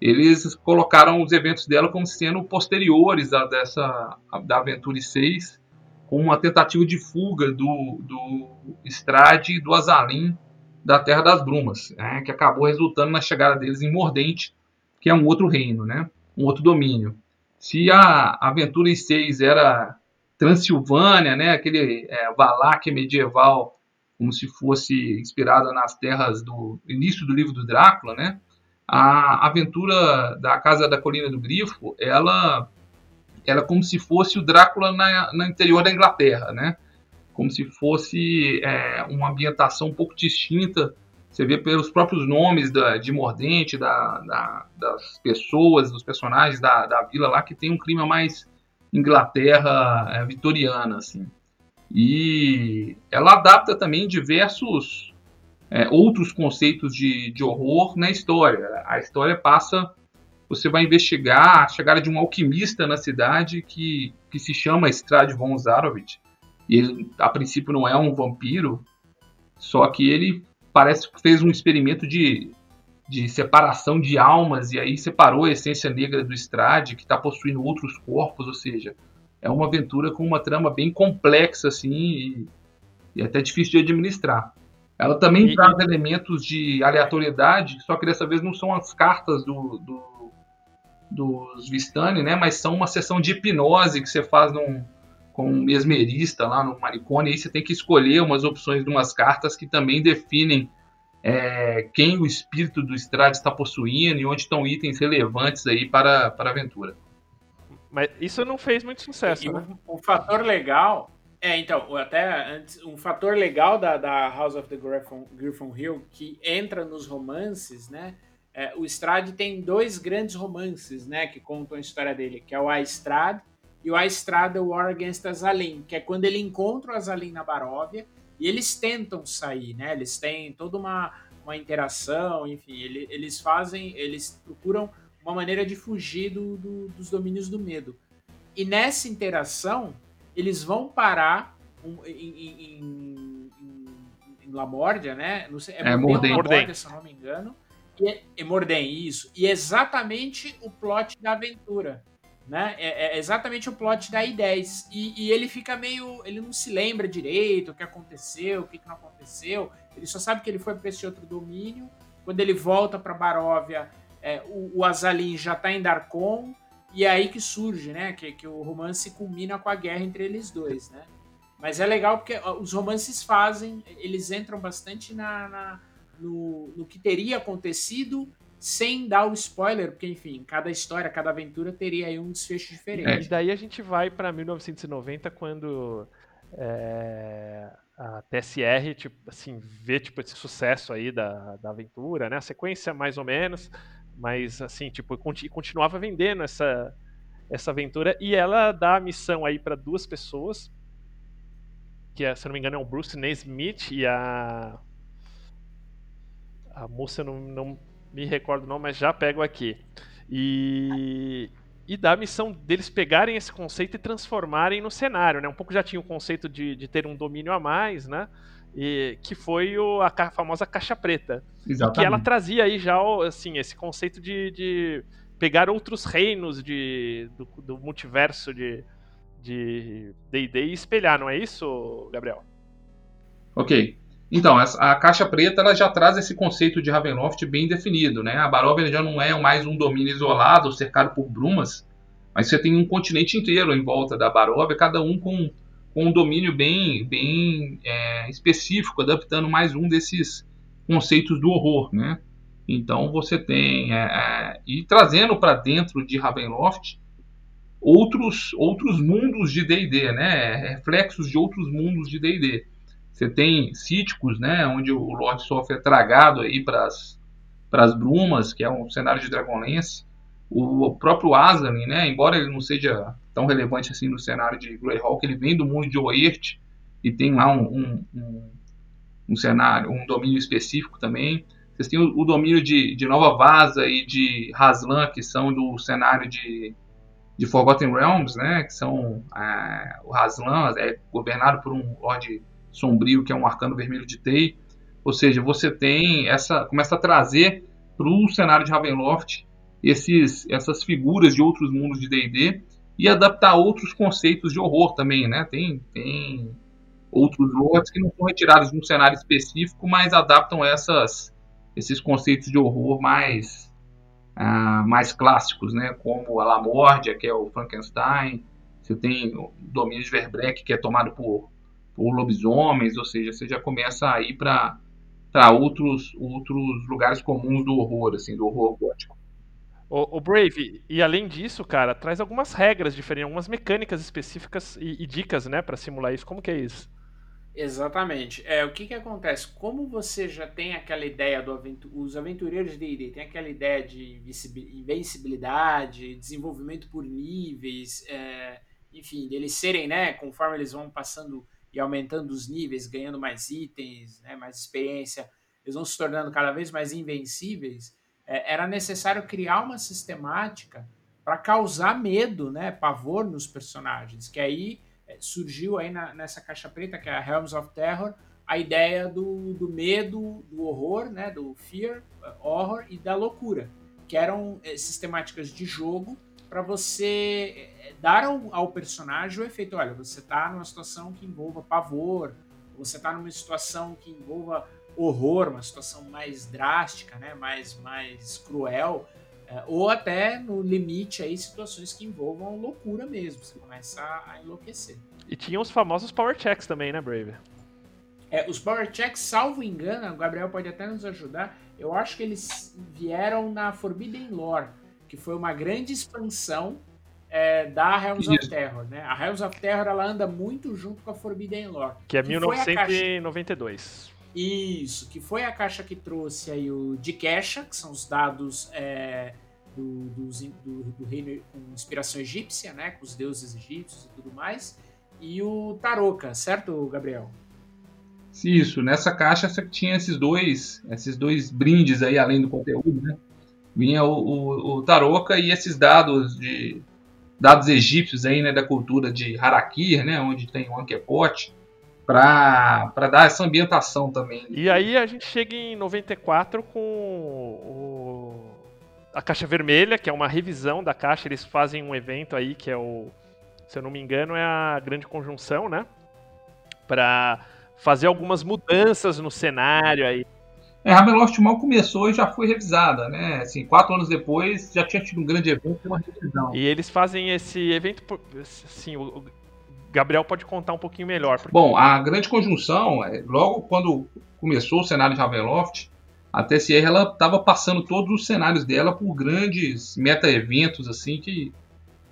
eles colocaram os eventos dela como sendo posteriores a dessa da Aventura 6, com uma tentativa de fuga do, do Strade e do Azalin da Terra das Brumas, né, que acabou resultando na chegada deles em Mordente, que é um outro reino, né, um outro domínio. Se a Aventura 6 era Transilvânia, né, aquele é, Valak medieval, como se fosse inspirada nas terras do início do livro do Drácula, né, a aventura da Casa da Colina do Grifo, ela, é como se fosse o Drácula na, no interior da Inglaterra, né? Como se fosse é, uma ambientação um pouco distinta. Você vê pelos próprios nomes da, de Mordente, da, da, das pessoas, dos personagens da, da vila lá, que tem um clima mais Inglaterra é, vitoriana, assim. E ela adapta também diversos é, outros conceitos de, de horror na história. A história passa, você vai investigar a chegada de um alquimista na cidade que, que se chama Strad von Zarovich. E ele, a princípio, não é um vampiro, só que ele parece que fez um experimento de, de separação de almas e aí separou a essência negra do Strade, que está possuindo outros corpos, ou seja, é uma aventura com uma trama bem complexa assim e, e até difícil de administrar. Ela também e, traz elementos de aleatoriedade, só que dessa vez não são as cartas do, do, dos Vistani, né? Mas são uma sessão de hipnose que você faz num, com um mesmerista lá no manicômio, e aí você tem que escolher umas opções de umas cartas que também definem é, quem o espírito do Strade está possuindo e onde estão itens relevantes aí para, para a aventura. Mas isso não fez muito sucesso, e né? Um, um fator legal é, então, até antes, um fator legal da, da House of the Griffon, Griffon Hill que entra nos romances, né? É, o Strade tem dois grandes romances, né, que contam a história dele, que é o A Estrade e o A Estrade War Against Azalin, que é quando ele encontra o Azalin na Baróvia e eles tentam sair, né? Eles têm toda uma, uma interação, enfim, ele, eles fazem, eles procuram uma maneira de fugir do, do, dos domínios do medo. E nessa interação, eles vão parar um, em, em, em, em Lamórdia, né? Não sei, é, é Mordem, Lamórdia, se eu não me engano. E é, é Mordem, isso. E é exatamente o plot da aventura. Né? É, é exatamente o plot da I-10. E, e, ele fica meio. Ele não se lembra direito o que aconteceu, o que, que não aconteceu. Ele só sabe que ele foi para esse outro domínio. Quando ele volta para Baróvia, é, o, o Azalin já está em Darkon. E é aí que surge, né? Que, que o romance culmina com a guerra entre eles dois, né? Mas é legal porque os romances fazem, eles entram bastante na, na no, no que teria acontecido sem dar o spoiler, porque, enfim, cada história, cada aventura teria aí um desfecho diferente. É. E daí a gente vai para 1990, quando é, a TSR, tipo, assim, vê tipo, esse sucesso aí da, da aventura, né? A sequência, mais ou menos. Mas, assim, tipo, continuava vendendo essa, essa aventura. E ela dá a missão aí para duas pessoas. Que, é, se não me engano, é o Bruce Naismith e a. A moça, não, não me recordo não, mas já pego aqui. E, e dá a missão deles pegarem esse conceito e transformarem no cenário, né? Um pouco já tinha o conceito de, de ter um domínio a mais, né? e, que foi o, a, a, famosa caixa preta. Exatamente. Que ela trazia aí já assim, esse conceito de, de pegar outros reinos de, do, do multiverso de D&D e espelhar, não é isso, Gabriel? Ok. Então, a caixa preta ela já traz esse conceito de Ravenloft bem definido, né? A Baróvia já não é mais um domínio isolado, cercado por brumas, mas você tem um continente inteiro em volta da Baróvia, cada um com com um domínio bem, bem é, específico, adaptando mais um desses conceitos do horror, né? Então você tem é, é, e trazendo para dentro de Ravenloft outros outros mundos de D&D, né? Reflexos de outros mundos de D&D. Você tem Cíticos, né? Onde o Lord sofre é tragado aí para as brumas, que é um cenário de Dragonlance. O, o próprio Azalin, né? Embora ele não seja tão relevante assim no cenário de Greyhawk. Ele vem do mundo de Oert e tem lá um, um, um, um cenário, um domínio específico também. Vocês têm o, o, domínio de, de Nova Vaza e de Haslan, que são do cenário de, de Forgotten Realms, né? Que são é, o Haslan é governado por um Lorde Sombrio, que é um arcano vermelho de Tei. Ou seja, você tem essa começa a trazer para o cenário de Ravenloft esses, essas figuras de outros mundos de D&D e adaptar outros conceitos de horror também, né? Tem, tem outros lords que não são retirados de um cenário específico, mas adaptam essas, esses conceitos de horror mais, uh, mais clássicos, né? Como a Lamordia, que é o Frankenstein, você tem o domínio de Verbreck, que é tomado por, por lobisomens, ou seja, você já começa a ir para outros, outros lugares comuns do horror, assim, do horror gótico. O, o, Brave, e além disso, cara, traz algumas regras diferentes, algumas mecânicas específicas e, e dicas, né, para simular isso. Como que é isso? Exatamente. É, o que que acontece? Como você já tem aquela ideia do aventu os aventureiros de D&D tem aquela ideia de invencibilidade, desenvolvimento por níveis, é, enfim, deles serem, né, conforme eles vão passando e aumentando os níveis, ganhando mais itens, né, mais experiência, eles vão se tornando cada vez mais invencíveis é, era necessário criar uma sistemática para causar medo, né, pavor nos personagens, que aí é, surgiu aí na, nessa caixa preta, que é a Realms of Terror, a ideia do, do medo, do horror, né, do fear, horror e da loucura, que eram é, sistemáticas de jogo para você é, dar ao, ao, personagem o efeito, olha, você está numa situação que envolva pavor, você está numa situação que envolva horror, uma situação mais drástica, né, mais, mais cruel, é, ou até no limite aí situações que envolvam loucura mesmo, você começa a, a enlouquecer. E tinha os famosos power checks também, né, Brave? É, os power checks, salvo engano, o Gabriel pode até nos ajudar, eu acho que eles vieram na Forbidden Lore, que foi uma grande expansão é, da Realms of Terror, né? A Realms of Terror ela anda muito junto com a Forbidden Lore. Que é que 1992. Isso, que foi a caixa que trouxe aí o de Kesha, que são os dados é, do, do, do, do, reino com inspiração egípcia, né? Com os deuses egípcios e tudo mais. E o Taroka, certo, Gabriel? Isso, nessa caixa você tinha esses dois, esses dois brindes aí, além do conteúdo, né? Vinha o, o, o Taroka e esses dados de dados egípcios aí, né, da cultura de Harakir, né, onde tem o Ankepot, para dar essa ambientação também. E aí a gente chega em 94 com o, a Caixa Vermelha, que é uma revisão da caixa. Eles fazem um evento aí que é o, se eu não me engano, é a Grande Conjunção, né? Para fazer algumas mudanças no cenário aí. É, Ravenloft mal começou e já foi revisada, né? Assim, quatro anos depois já tinha tido um grande evento e uma revisão. E eles fazem esse evento, assim, o, Gabriel pode contar um pouquinho melhor. Porque... Bom, a grande conjunção, é, logo quando começou o cenário de Ravenloft, a TSR ela estava passando todos os cenários dela por grandes meta-eventos assim que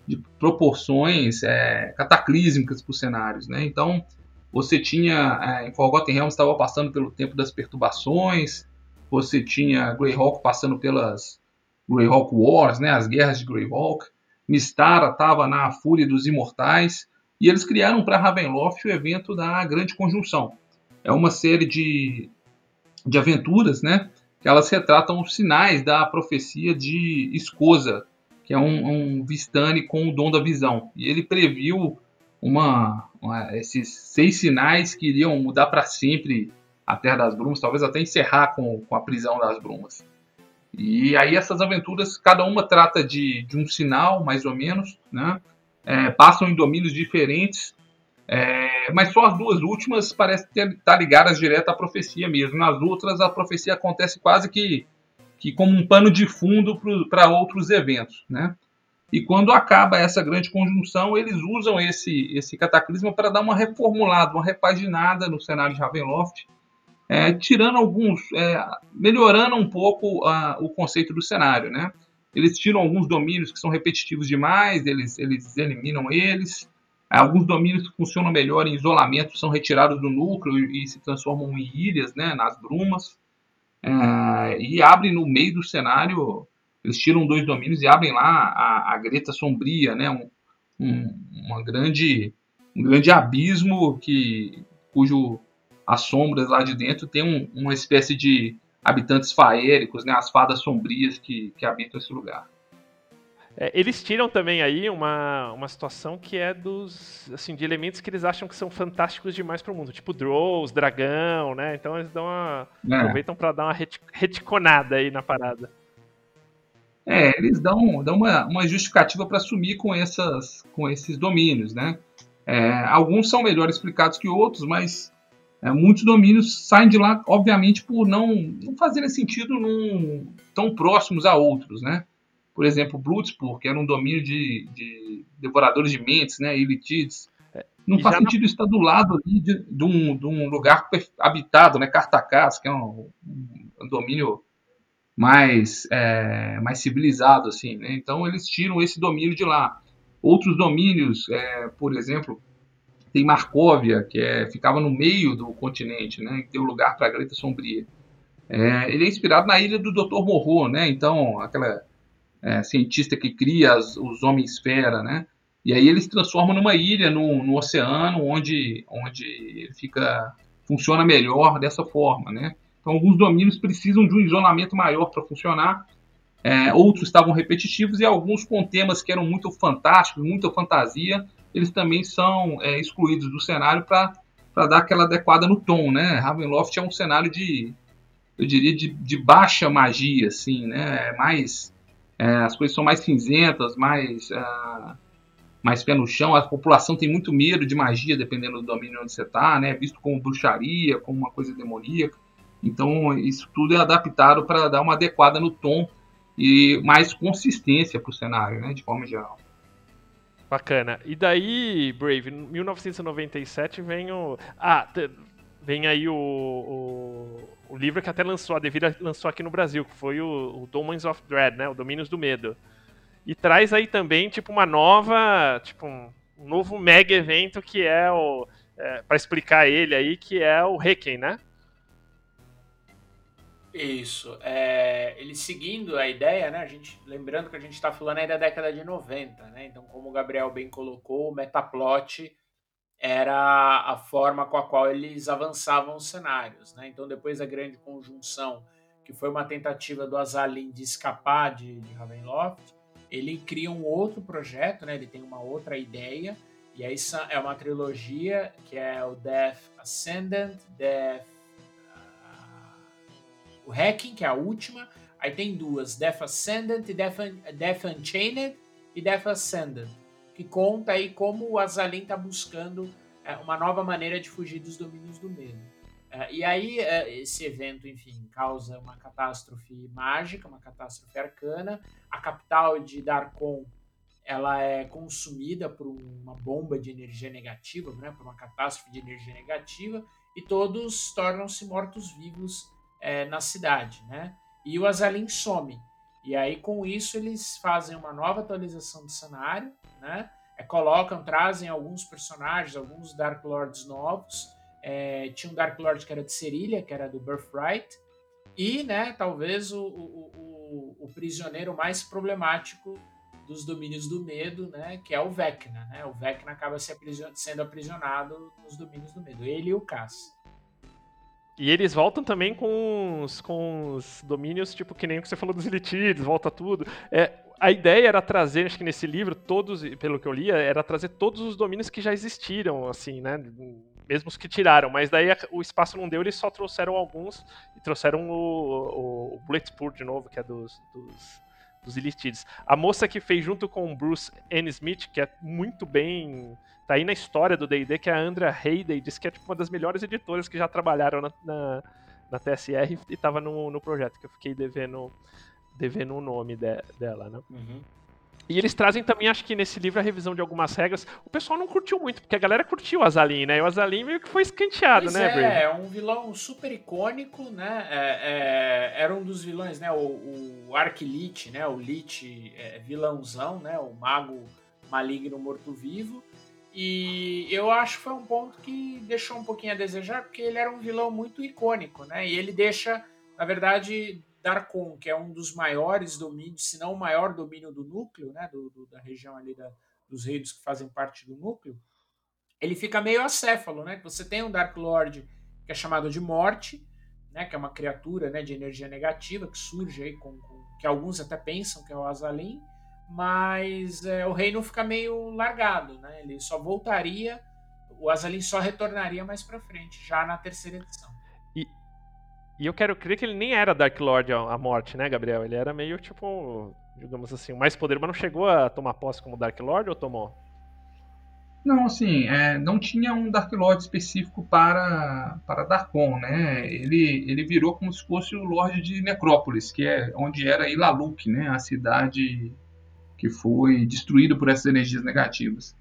de proporções é, cataclísmicas para os cenários, né? Então você tinha é, em Forgotten Realms estava passando pelo tempo das perturbações, você tinha Greyhawk passando pelas Greyhawk Wars, né? As guerras de Greyhawk, Mistara estava na Fúria dos Imortais e eles criaram para Ravenloft o evento da Grande Conjunção. É uma série de, de aventuras, né? Que elas retratam os sinais da profecia de Escosa, que é um, um Vistani com o dom da visão. E ele previu uma, uma, esses seis sinais que iriam mudar para sempre a Terra das Brumas, talvez até encerrar com, com a prisão das Brumas. E aí essas aventuras, cada uma trata de, de um sinal, mais ou menos, né? é, passam em domínios diferentes, é, mas só as duas últimas parecem estar tá ligadas direto à profecia mesmo. Nas outras, a profecia acontece quase que, que como um pano de fundo para outros eventos. Né? E quando acaba essa grande conjunção, eles usam esse, esse cataclisma para dar uma reformulada, uma repaginada no cenário de Ravenloft, é, tirando alguns, é, melhorando um pouco a, o conceito do cenário, né? Eles tiram alguns domínios que são repetitivos demais, eles, eles eliminam eles. Alguns domínios que funcionam melhor em isolamento são retirados do núcleo e, e se transformam em ilhas, né, nas brumas. É, e abrem no meio do cenário, eles tiram dois domínios e abrem lá a, a Greta Sombria, né, um, um, uma grande, um grande abismo que, cujo as sombras lá de dentro tem um, uma espécie de habitantes faéricos, né, as fadas sombrias que, que habitam esse lugar. É, eles tiram também aí uma, uma situação que é dos assim de elementos que eles acham que são fantásticos demais para o mundo, tipo Drows, dragão, né? Então eles dão uma, é. aproveitam para dar uma reticonada aí na parada. É, eles dão, dão uma, uma justificativa para assumir com, essas, com esses domínios, né? É, alguns são melhor explicados que outros, mas é, muitos domínios saem de lá, obviamente, por não, não fazerem sentido num, tão próximos a outros, né? Por exemplo, Bloodspur, que era um domínio de, de devoradores de mentes, né? Elitides. Não faz sentido não... estar do lado ali de, de, um, de um lugar habitado, né? Cartacás, que é um, um domínio mais, é, mais civilizado, assim, né? Então eles tiram esse domínio de lá. Outros domínios, é, por exemplo, tem Marcóvia, que é, ficava no meio do continente, né? Tem um lugar para a Greta Sombria. É, ele é inspirado na ilha do Dr. Morro, né? Então, aquela é, cientista que cria as, os homens-esfera, né? E aí eles transformam numa ilha no, no oceano, onde, onde fica funciona melhor dessa forma, né? Então, alguns domínios precisam de um isolamento maior para funcionar. É, outros estavam repetitivos e alguns com temas que eram muito fantásticos, muita fantasia, eles também são é, excluídos do cenário para dar aquela adequada no tom, né? Ravenloft é um cenário de, eu diria, de, de baixa magia, assim, né? É mais, é, as coisas são mais cinzentas, mais, uh, mais pé no chão. A população tem muito medo de magia, dependendo do domínio onde você está, né? Visto como bruxaria, como uma coisa demoníaca. Então, isso tudo é adaptado para dar uma adequada no tom e mais consistência para o cenário, né, de forma geral. Bacana. E daí, Brave, em 1997 vem o. Ah, vem aí o, o, o, livro que até lançou, a Devira lançou aqui no Brasil, que foi o, o of Dread, né? O Domínios do Medo. E traz aí também, tipo, uma nova. Tipo, um, um novo mega evento que é o. É, para explicar ele aí, que é o Requiem, né? Isso. É, ele seguindo a ideia, né? A gente, lembrando que a gente está falando aí da década de 90, né? Então, como o Gabriel bem colocou, o Metaplot era a forma com a qual eles avançavam os cenários, né? Então, depois da grande conjunção, que foi uma tentativa do Azalin de escapar de, de Ravenloft, ele cria um outro projeto, né? Ele tem uma outra ideia, e aí é uma trilogia que é o Death Ascendant, Death o Hacking, que é a última. Aí tem duas, Death Ascendant e Death, Death Unchained e Death Ascendant, que conta aí como o Azalin está buscando é, uma nova maneira de fugir dos domínios do medo. É, e aí é, esse evento, enfim, causa uma catástrofe mágica, uma catástrofe arcana. A capital de Darkon ela é consumida por uma bomba de energia negativa, né, por uma catástrofe de energia negativa, e todos tornam-se mortos-vivos é, na cidade, né? E o Azalin some. E aí, com isso, eles fazem uma nova atualização do cenário, né? É, colocam, trazem alguns personagens, alguns Dark Lords novos. É, tinha um Dark Lord que era de Serilha, que era do Birthright. E, né, talvez o, o, o, o prisioneiro mais problemático dos domínios do medo, né, que é o Vecna, né? O Vecna acaba se sendo aprisionado nos domínios do medo, ele e o Cass. E eles voltam também com os, com os domínios, tipo, que nem o que você falou dos Elitides, volta tudo. É, a ideia era trazer, acho que nesse livro, todos, pelo que eu lia, era trazer todos os domínios que já existiram, assim, né? Mesmo os que tiraram, mas daí o espaço não deu, eles só trouxeram alguns e trouxeram o, o, o de novo, que é dos, dos, dos Elitides. A moça que fez junto com o Bruce N. Smith, que é muito bem tá aí na história do D&D, que é a Andrea Hayday, diz que é tipo, uma das melhores editoras que já trabalharam na, na, na TSR e estava no, no projeto, que eu fiquei devendo, devendo o nome de, dela, né? Uhum. E eles trazem também, acho que nesse livro, a revisão de algumas regras. O pessoal não curtiu muito, porque a galera curtiu o Azalin, né? E o Azalin meio que foi escanteado, pois né, É, Brady? é um vilão super icônico, né? É, é, era um dos vilões, né? O, o Arquilite, né? O Lich é, vilãozão, né? O mago maligno morto-vivo. E eu acho que foi um ponto que deixou um pouquinho a desejar, porque ele era um vilão muito icônico, né? E ele deixa, na verdade, Darkon, que é um dos maiores domínios, se não o maior domínio do núcleo, né? Do, do, da região ali da, dos reinos que fazem parte do núcleo, ele fica meio acéfalo, né? Você tem um Dark Lord que é chamado de Morte, né? Que é uma criatura né, de energia negativa que surge aí com, com que alguns até pensam que é o Azalin mas é, o reino fica meio largado, né? Ele só voltaria, o Azalin só retornaria mais para frente, já na terceira edição. E, eu quero crer que ele nem era Dark Lord a morte, né, Gabriel? Ele era meio tipo digamos assim, mais poder, mas não chegou a tomar posse como Dark Lord ou tomou? Não, assim, é, não tinha um Dark Lord específico para, para Darkon, né? Ele, ele virou como se fosse o Lorde de Necrópolis, que é onde era Ilaluk, né? A cidade que foi destruída por essas energias negativas.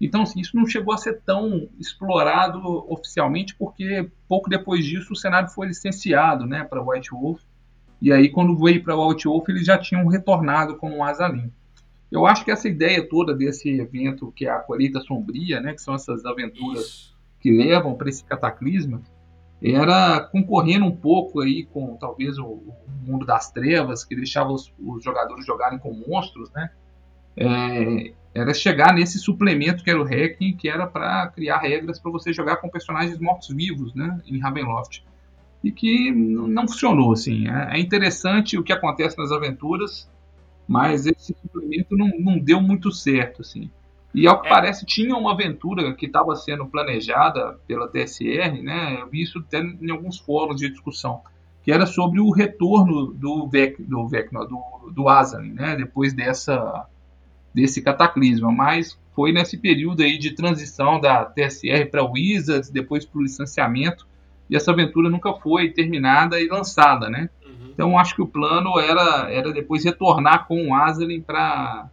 Então, assim, isso não chegou a ser tão explorado oficialmente, porque pouco depois disso o cenário foi licenciado, né, para White Wolf. E aí, quando veio para White Wolf, eles já tinham retornado como Azalin. Eu acho que essa ideia toda desse evento, que é a colheita sombria, né, que são essas aventuras Isso. que levam para esse cataclisma, era concorrendo um pouco aí com talvez o, o mundo das trevas, que deixava os, os, jogadores jogarem com monstros, né? É, era chegar nesse suplemento que era o hacking, que era para criar regras para você jogar com personagens mortos-vivos, né, em Ravenloft. E que não funcionou, assim. É, é interessante o que acontece nas aventuras, mas esse suplemento não, não deu muito certo, assim. E ao que é. parece, tinha uma aventura que estava sendo planejada pela TSR, né? Eu vi isso até em alguns fóruns de discussão, que era sobre o retorno do Vec, do, Vecna, do, do Azalin, né? Depois dessa desse cataclisma, mas foi nesse período aí de transição da TSR para Wizards, depois para o licenciamento, e essa aventura nunca foi terminada e lançada, né? Então acho que o plano era, era depois retornar com o Azalin para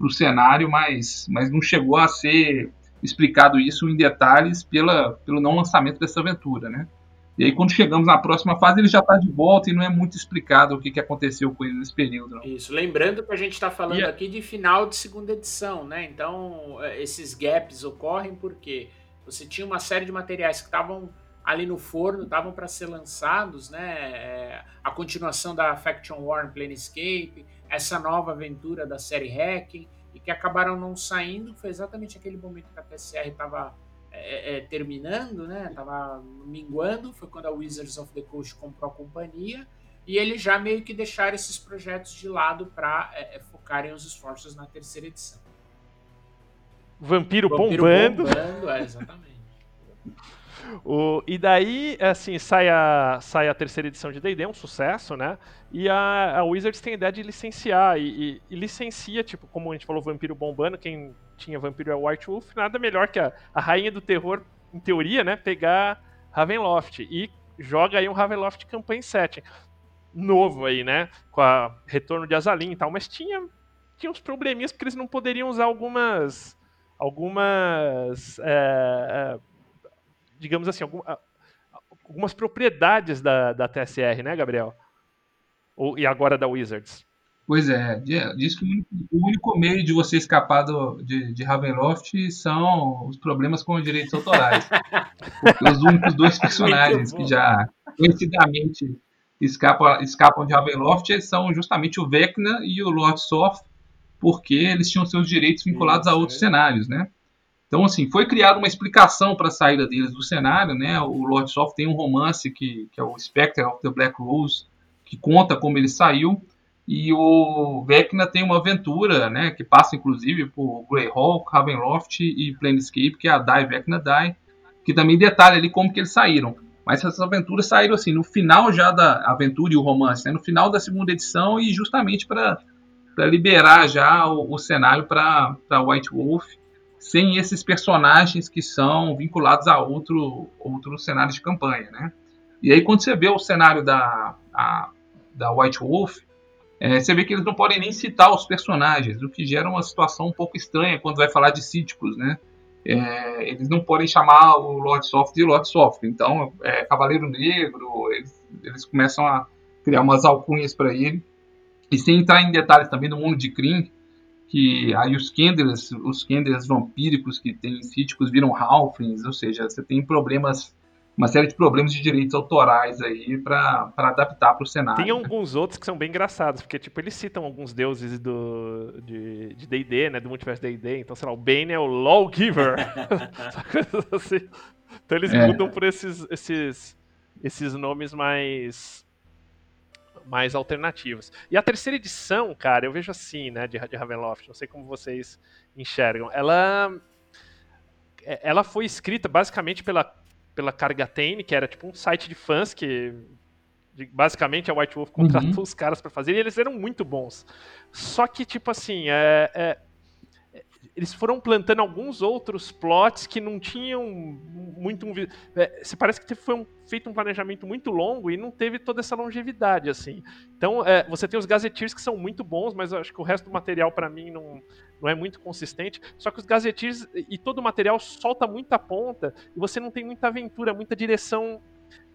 o cenário, mas, mas não chegou a ser explicado isso em detalhes pela, pelo não lançamento dessa aventura, né? E aí quando chegamos na próxima fase ele já está de volta e não é muito explicado o que, que aconteceu com ele nesse período. Não. Isso, lembrando que a gente está falando yeah. aqui de final de segunda edição, né? Então é, esses gaps ocorrem porque você tinha uma série de materiais que estavam ali no forno, estavam para ser lançados, né? É, a continuação da Faction War em Planescape, essa nova aventura da série Hacking, e que acabaram não saindo, foi exatamente aquele momento que a TSR estava é, é, terminando, né? Tava minguando, foi quando a Wizards of the Coast comprou a companhia, e eles já meio que deixaram esses projetos de lado para é, é, focarem os esforços na terceira edição. Vampiro, Vampiro bombando. bombando é, exatamente. O, e daí, assim, sai a, sai a terceira edição de D&D, um sucesso, né? E a, a Wizards tem a ideia de licenciar, e, e, e, licencia, tipo, como a gente falou, Vampiro bombando, quem tinha Vampiro é White Wolf, nada melhor que a, a rainha do terror, em teoria, né? Pegar Ravenloft, e joga aí um Ravenloft Campaign Setting. Novo aí, né? Com a retorno de Azalin e tal, mas tinha, tinha uns probleminhas, porque eles não poderiam usar algumas... Algumas... É, é, digamos assim, algum, algumas propriedades da, da TSR, né, Gabriel? Ou, e agora da Wizards. Pois é, diz que o único meio de você escapar do, de, de Ravenloft são os problemas com os direitos autorais. Os únicos dois personagens que já conhecidamente escapam, escapam de Ravenloft são justamente o Vecna e o Lord Soth, porque eles tinham seus direitos vinculados a outros é. cenários, né? Então, assim, foi criada uma explicação para a saída deles do cenário, né? O Lord Soft tem um romance que, que é o Spectre of the Black Rose, que conta como ele saiu, e o Vecna tem uma aventura, né? Que passa, inclusive, por Greyhawk, Ravenloft e Planescape, que é a Die Vecna Die, que também detalha ali como que eles saíram. Mas essas aventuras saíram, assim, no final já da aventura e o romance, né? No final da segunda edição e justamente para liberar já o, o cenário para White Wolf sem esses personagens que são vinculados a outro, outro cenário de campanha, né? E aí quando você vê o cenário da, a, da White Wolf, é, você vê que eles não podem nem citar os personagens, o que gera uma situação um pouco estranha quando vai falar de cíticos, né? É, eles não podem chamar o Lord Soft de Lord Soft, então é, Cavaleiro Negro, eles, eles começam a criar umas alcunhas para ele. E sem entrar em detalhes também do mundo de Kryn, que aí os Kenders, os Kenders vampíricos que tem cíticos viram Halflings, ou seja, você tem problemas, uma série de problemas de direitos autorais aí para adaptar para o cenário. Tem alguns outros que são bem engraçados, porque tipo eles citam alguns deuses do de D&D, né, do multiverso D&D, então sei lá, o Bane é o Lawgiver. assim. Então eles é. mudam por esses esses esses nomes mais mais alternativas. E a terceira edição, cara, eu vejo assim, né, de, de Ravenloft, não sei como vocês enxergam. Ela é, ela foi escrita basicamente pela pela Cargatane, que era tipo um site de fãs que basicamente a White Wolf contratou Uhum. os caras pra fazer e eles eram muito bons. Só que, tipo assim, é, é, eles foram plantando alguns outros plots que não tinham muito um. É, parece que foi um- feito um planejamento muito longo e não teve toda essa longevidade, assim. Então, é, você tem os Gazetteers que são muito bons, mas acho que o resto do material, pra mim, não, não é muito consistente. Só que os Gazetteers e todo o material solta muita ponta e você não tem muita aventura, muita direção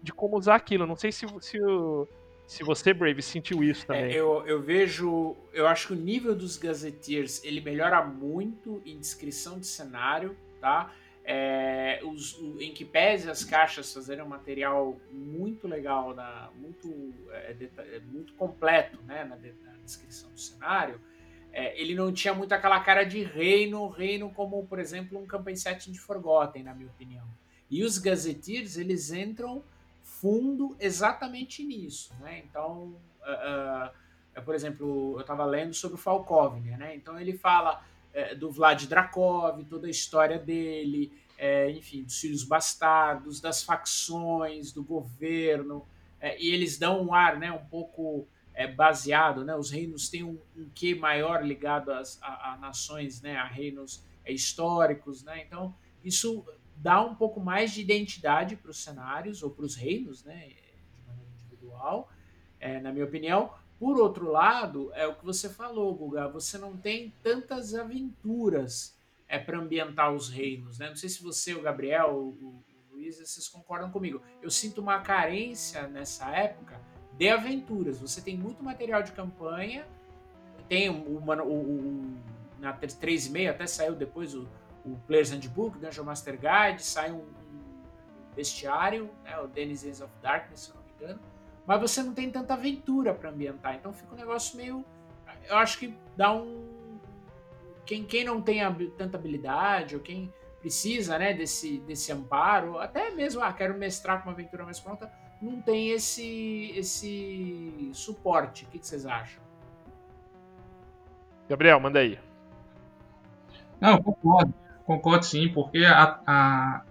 de como usar aquilo. Não sei se, se, o- se você, Brave, sentiu isso também. É, eu, eu vejo. Eu acho que o nível dos Gazetteers ele melhora muito em descrição de cenário, tá? É, os, o, em que pese as caixas fazerem um material muito legal, na, muito, é, deta- é, muito completo né, na, de- na descrição do cenário, é, ele não tinha muito aquela cara de reino, reino como, por exemplo, um Campaign Setting de Forgotten, na minha opinião. E os Gazetteers, eles entram fundo exatamente nisso, né? Então, ah, ah, por exemplo, eu estava lendo sobre o Falkovnia, né? Então ele fala eh, do Vlad Drakov, toda a história dele, enfim, dos filhos bastardos, das facções, do governo, e eles dão um ar, né, um pouco baseado, né? Os reinos têm um, um quê maior ligado às, a, a nações, né? A reinos históricos, né? Então isso dá um pouco mais de identidade para os cenários ou para os reinos, né, de maneira individual, é, na minha opinião. Por outro lado, é o que você falou, Guga, você não tem tantas aventuras é, para ambientar os reinos, né? Não sei se você, o Gabriel, o, o Luiz, vocês concordam comigo. Eu sinto uma carência nessa época de aventuras. Você tem muito material de campanha, tem uma, o, o, na 3.5 até saiu depois o, o Player's Handbook, Dungeon Master Guide, sai um, bestiário, né, o Denizens of Darkness, se eu não me engano, mas você não tem tanta aventura para ambientar, então fica um negócio meio, eu acho que dá um, quem, quem não tem tanta habilidade, ou quem precisa, né, desse, desse amparo, até mesmo, ah, quero mestrar com uma aventura mais pronta, não tem esse, esse suporte, o que, que vocês acham? Gabriel, manda aí. Não, concordo. Concordo sim, porque a, a-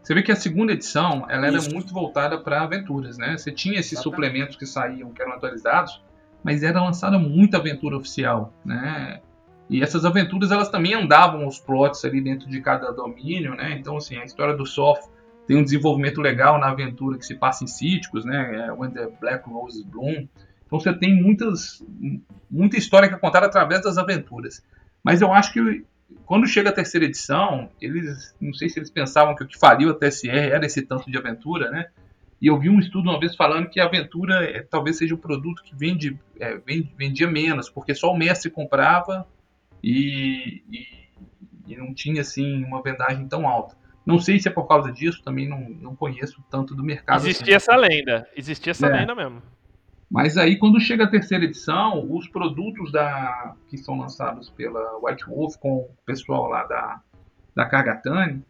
você vê que a segunda edição ela era Isso. muito voltada para aventuras, né? Você tinha esses Exatamente. suplementos que saíam, que eram atualizados, mas era lançada muita aventura oficial, né? E essas aventuras elas também andavam os plots ali dentro de cada domínio, né? Então assim, a história do Soft tem um desenvolvimento legal na aventura que se passa em Cíticos, né? É When the Black Roses Bloom. Então você tem muitas muita história que é contada através das aventuras. Mas eu acho que quando chega a terceira edição, eles não sei se eles pensavam que o que faliu a TSR era esse tanto de aventura, né? E eu vi um estudo uma vez falando que a aventura é, talvez seja um produto que vende, é, vende- vendia menos, porque só o mestre comprava e, e, e não tinha assim uma vendagem tão alta. Não sei se é por causa disso, também não, não conheço tanto do mercado. Existia assim. essa lenda. Existia essa É. lenda mesmo. Mas aí, quando chega a terceira edição, os produtos da, que são lançados pela White Wolf com o pessoal lá da, da Kargatani,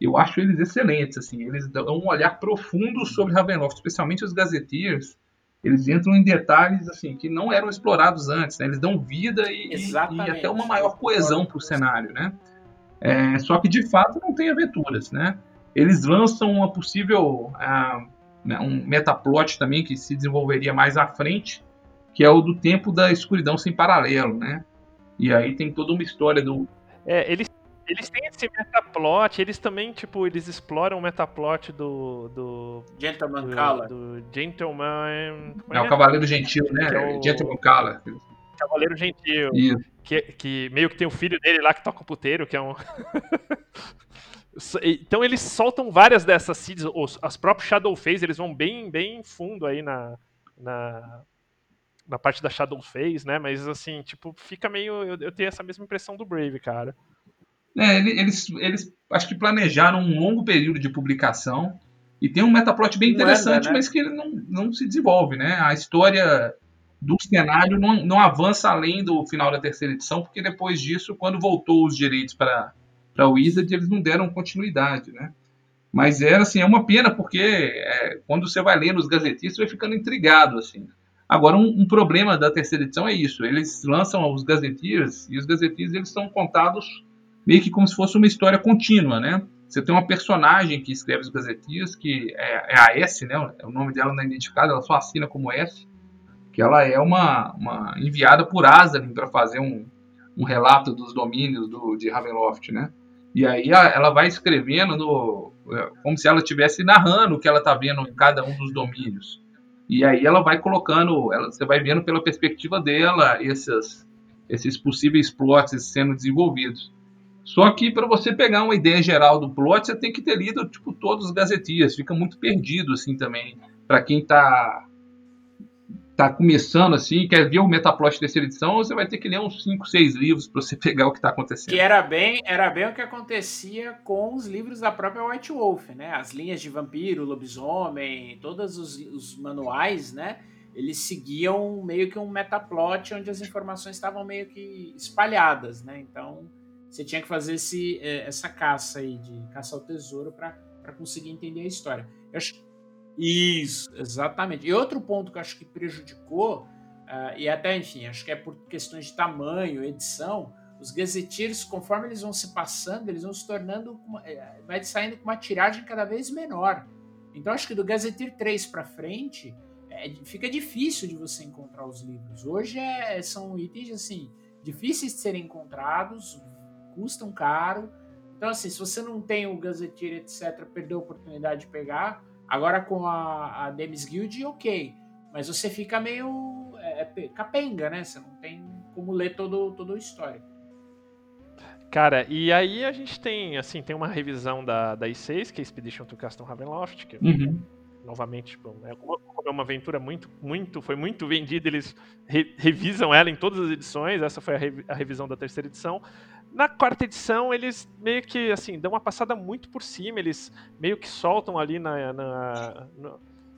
eu acho eles excelentes. Assim, eles dão um olhar profundo sobre Ravenloft, especialmente os Gazetteers. Eles entram em detalhes assim que não eram explorados antes. Né? Eles dão vida e, e- e até uma maior coesão para o cenário. Né? É, só que de fato não tem aventuras. Né? Eles lançam uma possível ah, né, um metaplot também que se desenvolveria mais à frente, que é o do tempo da escuridão sem paralelo, né? E aí tem toda uma história do É, eles, eles têm esse metaplot, eles também, tipo, eles exploram o metaplot do. do. Gentleman do, Cala. do Gentleman. é, é o Cavaleiro Gentil, né? É o- Gentleman Cala. Cavaleiro Gentil. Isso. Que, que meio que tem o filho dele lá que toca o puteiro, que é um. então eles soltam várias dessas seeds, os, as próprias Shadowface, eles vão bem, bem fundo aí na, na, na parte da Shadowface, né? Mas assim, tipo, fica meio. Eu, eu tenho essa mesma impressão do Brave, cara. É, ele- eles, eles acho que planejaram um longo período de publicação e tem um metaplot bem Não interessante, anda, né? mas que ele não, não se desenvolve, né? A história do cenário não, não avança além do final da terceira edição, porque depois disso, quando voltou os direitos para para o Wizard, eles não deram continuidade, né? Mas era assim, é uma pena porque é, quando você vai lendo os gazetistas, você vai ficando intrigado assim. Agora um, um problema da terceira edição é isso, eles lançam os gazetiers e os gazetiers eles são contados meio que como se fosse uma história contínua, né? você tem uma personagem que escreve os Gazetias, que é, é, a S, né? O nome dela não é identificado, ela só assina como S, que ela é uma, uma enviada por Azalin para fazer um, um relato dos domínios do, de Ravenloft, né? E aí ela vai escrevendo no, é, como se ela estivesse narrando o que ela está vendo em cada um dos domínios. E aí ela vai colocando, ela, você vai vendo pela perspectiva dela esses, esses possíveis plots sendo desenvolvidos. Só que para você pegar uma ideia geral do plot, você tem que ter lido tipo todos os gazetias, fica muito perdido assim também para quem está tá começando assim, quer ver o Metaplot terceira edição, você vai ter que ler uns 5, 6 livros para você pegar o que está acontecendo. Que era bem, era bem o que acontecia com os livros da própria White Wolf, né? As linhas de vampiro, lobisomem, todos os, os manuais, né? Eles seguiam meio que um metaplot onde as informações estavam meio que espalhadas, né? Então, você tinha que fazer esse, é, essa caça aí de caça ao tesouro para conseguir entender a história. Eu acho isso, exatamente. E outro ponto que eu acho que prejudicou, uh, e até, enfim, acho que é por questões de tamanho, edição, os Gazetiers, conforme eles vão se passando, eles vão se tornando, uma, é, vai saindo com uma tiragem cada vez menor. Então, acho que do Gazetteer 3 para frente, é, fica difícil de você encontrar os livros. Hoje é, são itens, assim, difíceis de serem encontrados, custam caro. Então, assim, se você não tem o Gazetteer, etc., perdeu a oportunidade de pegar, Agora com a, a Demis Guild, ok. Mas você fica meio é, é, capenga, né? Você não tem como ler todo, toda a história. Cara, e aí a gente tem, assim, tem uma revisão da, da I6, que é Expedition to Castle Ravenloft, que uhum. novamente, tipo, é uma, é uma aventura muito, muito, foi muito vendida, eles re, revisam ela em todas as edições, essa foi a, re, a revisão da terceira edição. Na quarta edição, eles meio que, assim, dão uma passada muito por cima, eles meio que soltam ali na... na,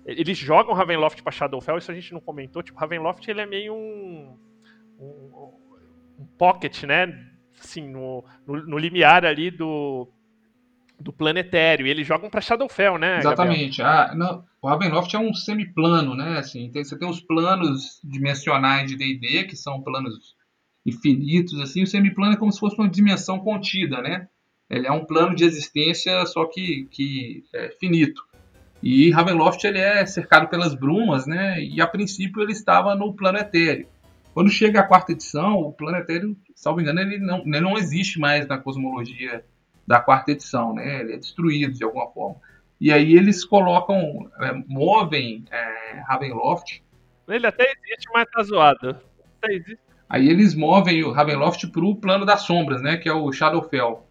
eles jogam Ravenloft pra Shadowfell, isso a gente não comentou, tipo, Ravenloft ele é meio um, um, um pocket, né, assim, no, no, no limiar ali do, do planetário. E eles jogam para Shadowfell, né? Exatamente. Ah, não, o Ravenloft é um semiplano, né? Assim, tem, você tem os planos dimensionais de D&D, que são planos infinitos, assim, o semiplano é como se fosse uma dimensão contida, né? Ele é um plano de existência, só que, que é finito. E Ravenloft ele é cercado pelas brumas, né? E a princípio ele estava no plano etéreo. Quando chega a quarta edição, o plano etéreo, salvo engano, ele não, ele não existe mais na cosmologia da quarta edição, né? Ele é destruído de alguma forma. E aí eles colocam, é, movem é, Ravenloft. Ele até existe, mas tá zoado. Até existe, Aí eles movem o Ravenloft para o plano das sombras, né, que é o Shadowfell.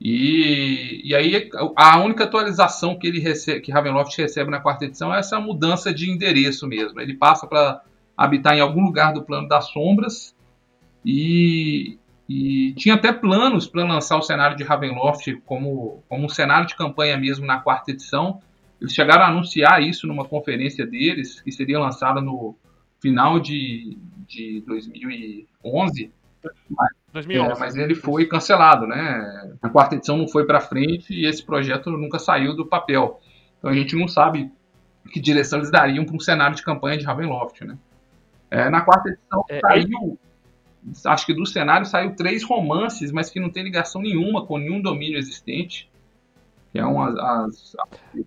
E, e aí a única atualização que ele recebe, que Ravenloft recebe na quarta edição é essa mudança de endereço mesmo. Ele passa para habitar em algum lugar do plano das sombras e, e tinha até planos para lançar o cenário de Ravenloft como, como um cenário de campanha mesmo na quarta edição. Eles chegaram a anunciar isso numa conferência deles, que seria lançada no final de, de 2011. Mas, 2011. É, mas ele foi cancelado, né? A quarta edição não foi para frente e esse projeto nunca saiu do papel. Então a gente não sabe que direção eles dariam para um cenário de campanha de Ravenloft, né? É, na quarta edição é, saiu, acho que do cenário saiu três romances, mas que não tem ligação nenhuma com nenhum domínio existente. Que é as...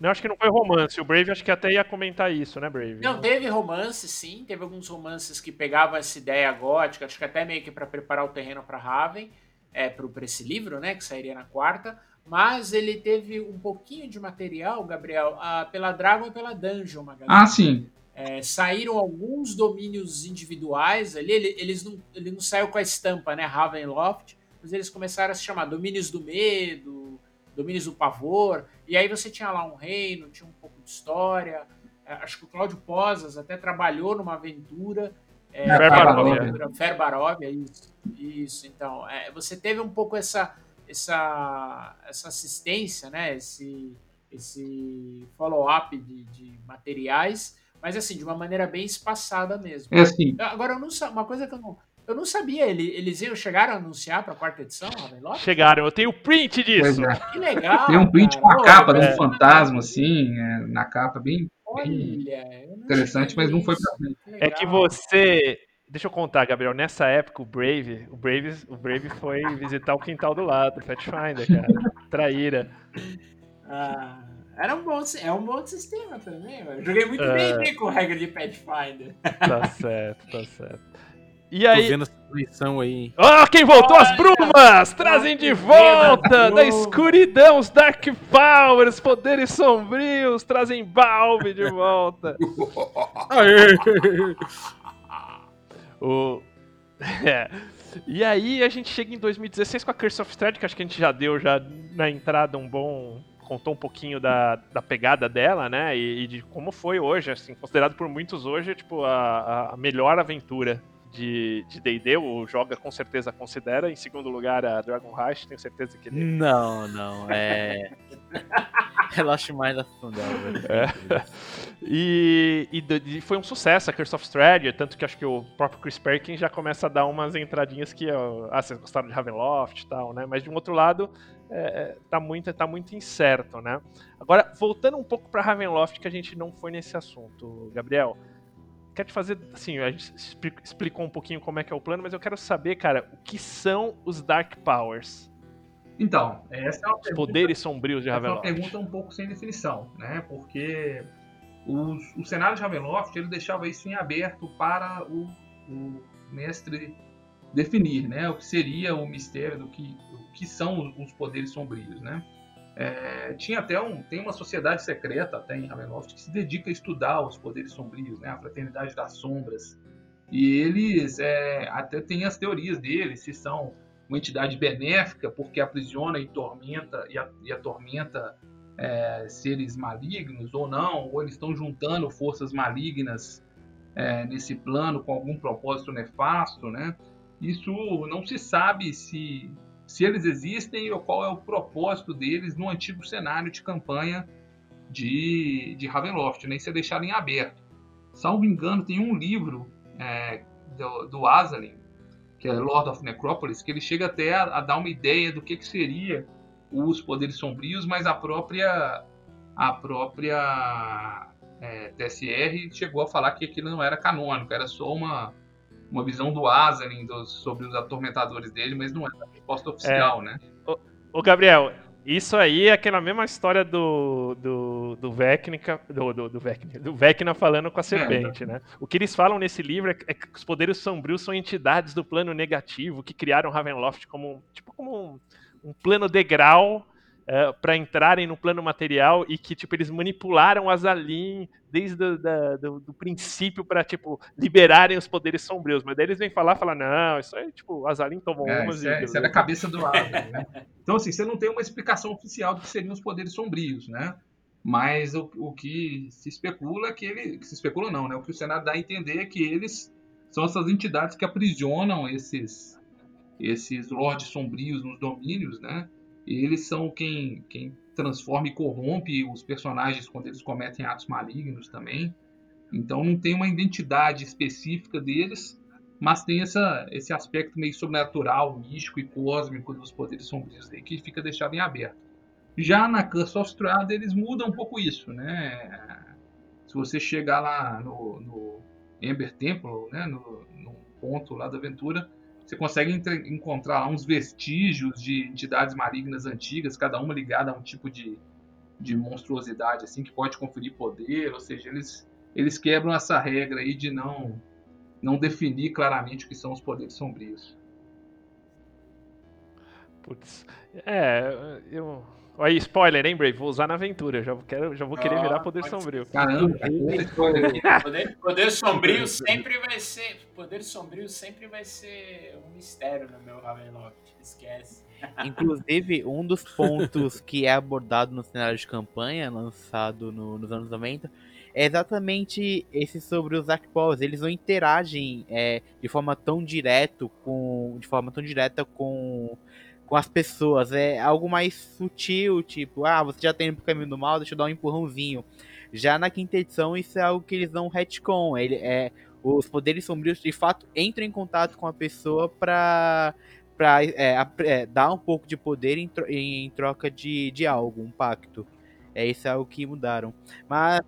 Não, acho que não foi romance. O Brave acho que até ia comentar isso, né, Brave? Não, teve romance, sim. Teve alguns romances que pegavam essa ideia gótica, acho que até meio que para preparar o terreno para Raven, é, para esse livro, né, que sairia na quarta. Mas ele teve um pouquinho de material, Gabriel, a, pela Dragon e pela Dungeon. Ah, sim. É, saíram alguns domínios individuais ali. Ele, eles não, ele não saiu com a estampa, né, Ravenloft, mas eles começaram a se chamar Domínios do Medo, Domínios do Pavor, e aí você tinha lá um reino, tinha um pouco de história. É, acho que o Cláudio Posas até trabalhou numa aventura. É, Fer Ferbarovia, isso. Isso, então. É, você teve um pouco essa, essa, essa assistência, né? Esse, esse follow-up de, de materiais, mas assim, de uma maneira bem espaçada mesmo. É assim. Agora, eu não, uma coisa que eu não, eu não sabia, eles iam chegaram a anunciar para a quarta edição, Ravenloft? Chegaram, eu tenho print disso. É. Que legal. Tem um print cara. com a capa de um fantasma, assim, é, na capa, bem, bem interessante, mas não foi pra frente. É que você Deixa eu contar, Gabriel. Nessa época, o Brave, o Brave, o Brave foi visitar o quintal do lado, Pathfinder, cara. Traíra. Ah, era um bom, é um bom sistema também. Eu joguei muito É. bem com regra de Pathfinder. Tá certo, tá certo. E Tô aí. vendo essa eleição aí. Ó, quem voltou? As Olha, brumas! Trazem de volta da escuridão os Dark Powers, poderes sombrios, trazem Balve de volta. O... É. E aí a gente chega em 2016 com a Curse of Strahd, que acho que a gente já deu já na entrada um bom... Contou um pouquinho da, da pegada dela, né? E, e de como foi hoje, assim, considerado por muitos hoje, tipo, a, a melhor aventura de de D&D, o Joga com certeza considera. Em segundo lugar, a Dragon Rush, tenho certeza que ele... Não, não, é. Relaxe mais da Sundelver. É. E, e e foi um sucesso a Curse of Strahd, tanto que acho que o próprio Chris Perkins já começa a dar umas entradinhas que, ah, vocês gostaram de Ravenloft e tal, né? Mas de um outro lado, é, é, tá, muito, tá muito incerto, né? Agora, voltando um pouco pra Ravenloft, que a gente não foi nesse assunto, Gabriel, quero te fazer, assim, a gente expli- explicou um pouquinho como é que é o plano, mas eu quero saber, cara, o que são os Dark Powers, Então, essa é uma os pergunta poderes sombrios de Essa é uma Ravenloft? pergunta um pouco sem definição, né? Porque os- o cenário de Ravenloft ele deixava isso em aberto para o, o mestre definir, né? O que seria o mistério do que, o que são os, os poderes sombrios, né? É, tinha até um, tem uma sociedade secreta até em Ravenloft que se dedica a estudar os poderes sombrios, né? A Fraternidade das Sombras. E eles é, até têm as teorias deles, se são uma entidade benéfica porque aprisiona e tormenta e, a- e atormenta é, seres malignos ou não, ou eles estão juntando forças malignas é, nesse plano com algum propósito nefasto, né? Isso não se sabe se, se eles existem ou qual é o propósito deles no antigo cenário de campanha de, de Ravenloft, né? Isso é deixado em aberto. Salvo engano, tem um livro é, do, do que é Lord of Necropolis, que ele chega até a, a dar uma ideia do que, que seria os poderes sombrios, mas a própria a própria é, TSR chegou a falar que aquilo não era canônico, era só uma, uma visão do Azalin dos- sobre os atormentadores dele, mas não era a resposta oficial, né? Ô, Gabriel, isso aí é aquela mesma história do, do, do Vecnica, do, do, do, Vecna, do Vecna falando com a serpente, né? O que eles falam nesse livro é que é que os poderes sombrios são entidades do plano negativo que criaram Ravenloft como, tipo, como um, um plano degrau para entrarem no plano material e que, tipo, eles manipularam as Azalin desde o da- do, do princípio para tipo, liberarem os poderes sombrios. Mas daí eles vêm falar, falar, não, isso aí, tipo, as Azalin tomam É, umas isso, e... é, isso é da cabeça do Azalin, né? Então, assim, você não tem uma explicação oficial do que seriam os poderes sombrios, né? Mas o, o que se especula é que ele. Que se especula não, né? O que o Senado dá a entender é que eles são essas entidades que aprisionam esses, esses lordes sombrios nos domínios, né? Eles são quem, quem transforma e corrompe os personagens quando eles cometem atos malignos também. Então não tem uma identidade específica deles, mas tem essa, esse aspecto meio sobrenatural, místico e cósmico dos poderes sombrios aí, que fica deixado em aberto. Já na Curse of Strahd eles mudam um pouco isso, né? Se você chegar lá no, no Ember Temple, né, no, no ponto lá da aventura, você consegue entre- encontrar uns vestígios de entidades malignas antigas, cada uma ligada a um tipo de, de monstruosidade assim que pode conferir poder, ou seja, eles eles quebram essa regra aí de não não definir claramente o que são os poderes sombrios. Putz. É, eu. Aí, spoiler, hein, Brave? Vou usar na aventura. Já quero, já vou querer Ah, virar poder pode sombrio. Caramba. Poder, poder sombrio sempre vai ser. Poder sombrio sempre vai ser um mistério no meu Ravenloft. Esquece. Inclusive, um dos pontos que é abordado no cenário de campanha, lançado no- nos anos 90, é exatamente esse sobre os Dark Powers. Eles não interagem é, de forma tão direto com. De forma tão direta com. Com as pessoas, é algo mais sutil, tipo, ah, você já tá indo pro caminho do mal, deixa eu dar um empurrãozinho. Já na quinta edição, isso é algo que eles dão retcon. Ele, é, os poderes sombrios de fato entram em contato com a pessoa pra pra é, é, dar um pouco de poder em, tro- em troca de, de algo, um pacto. É isso é algo que mudaram. Mas,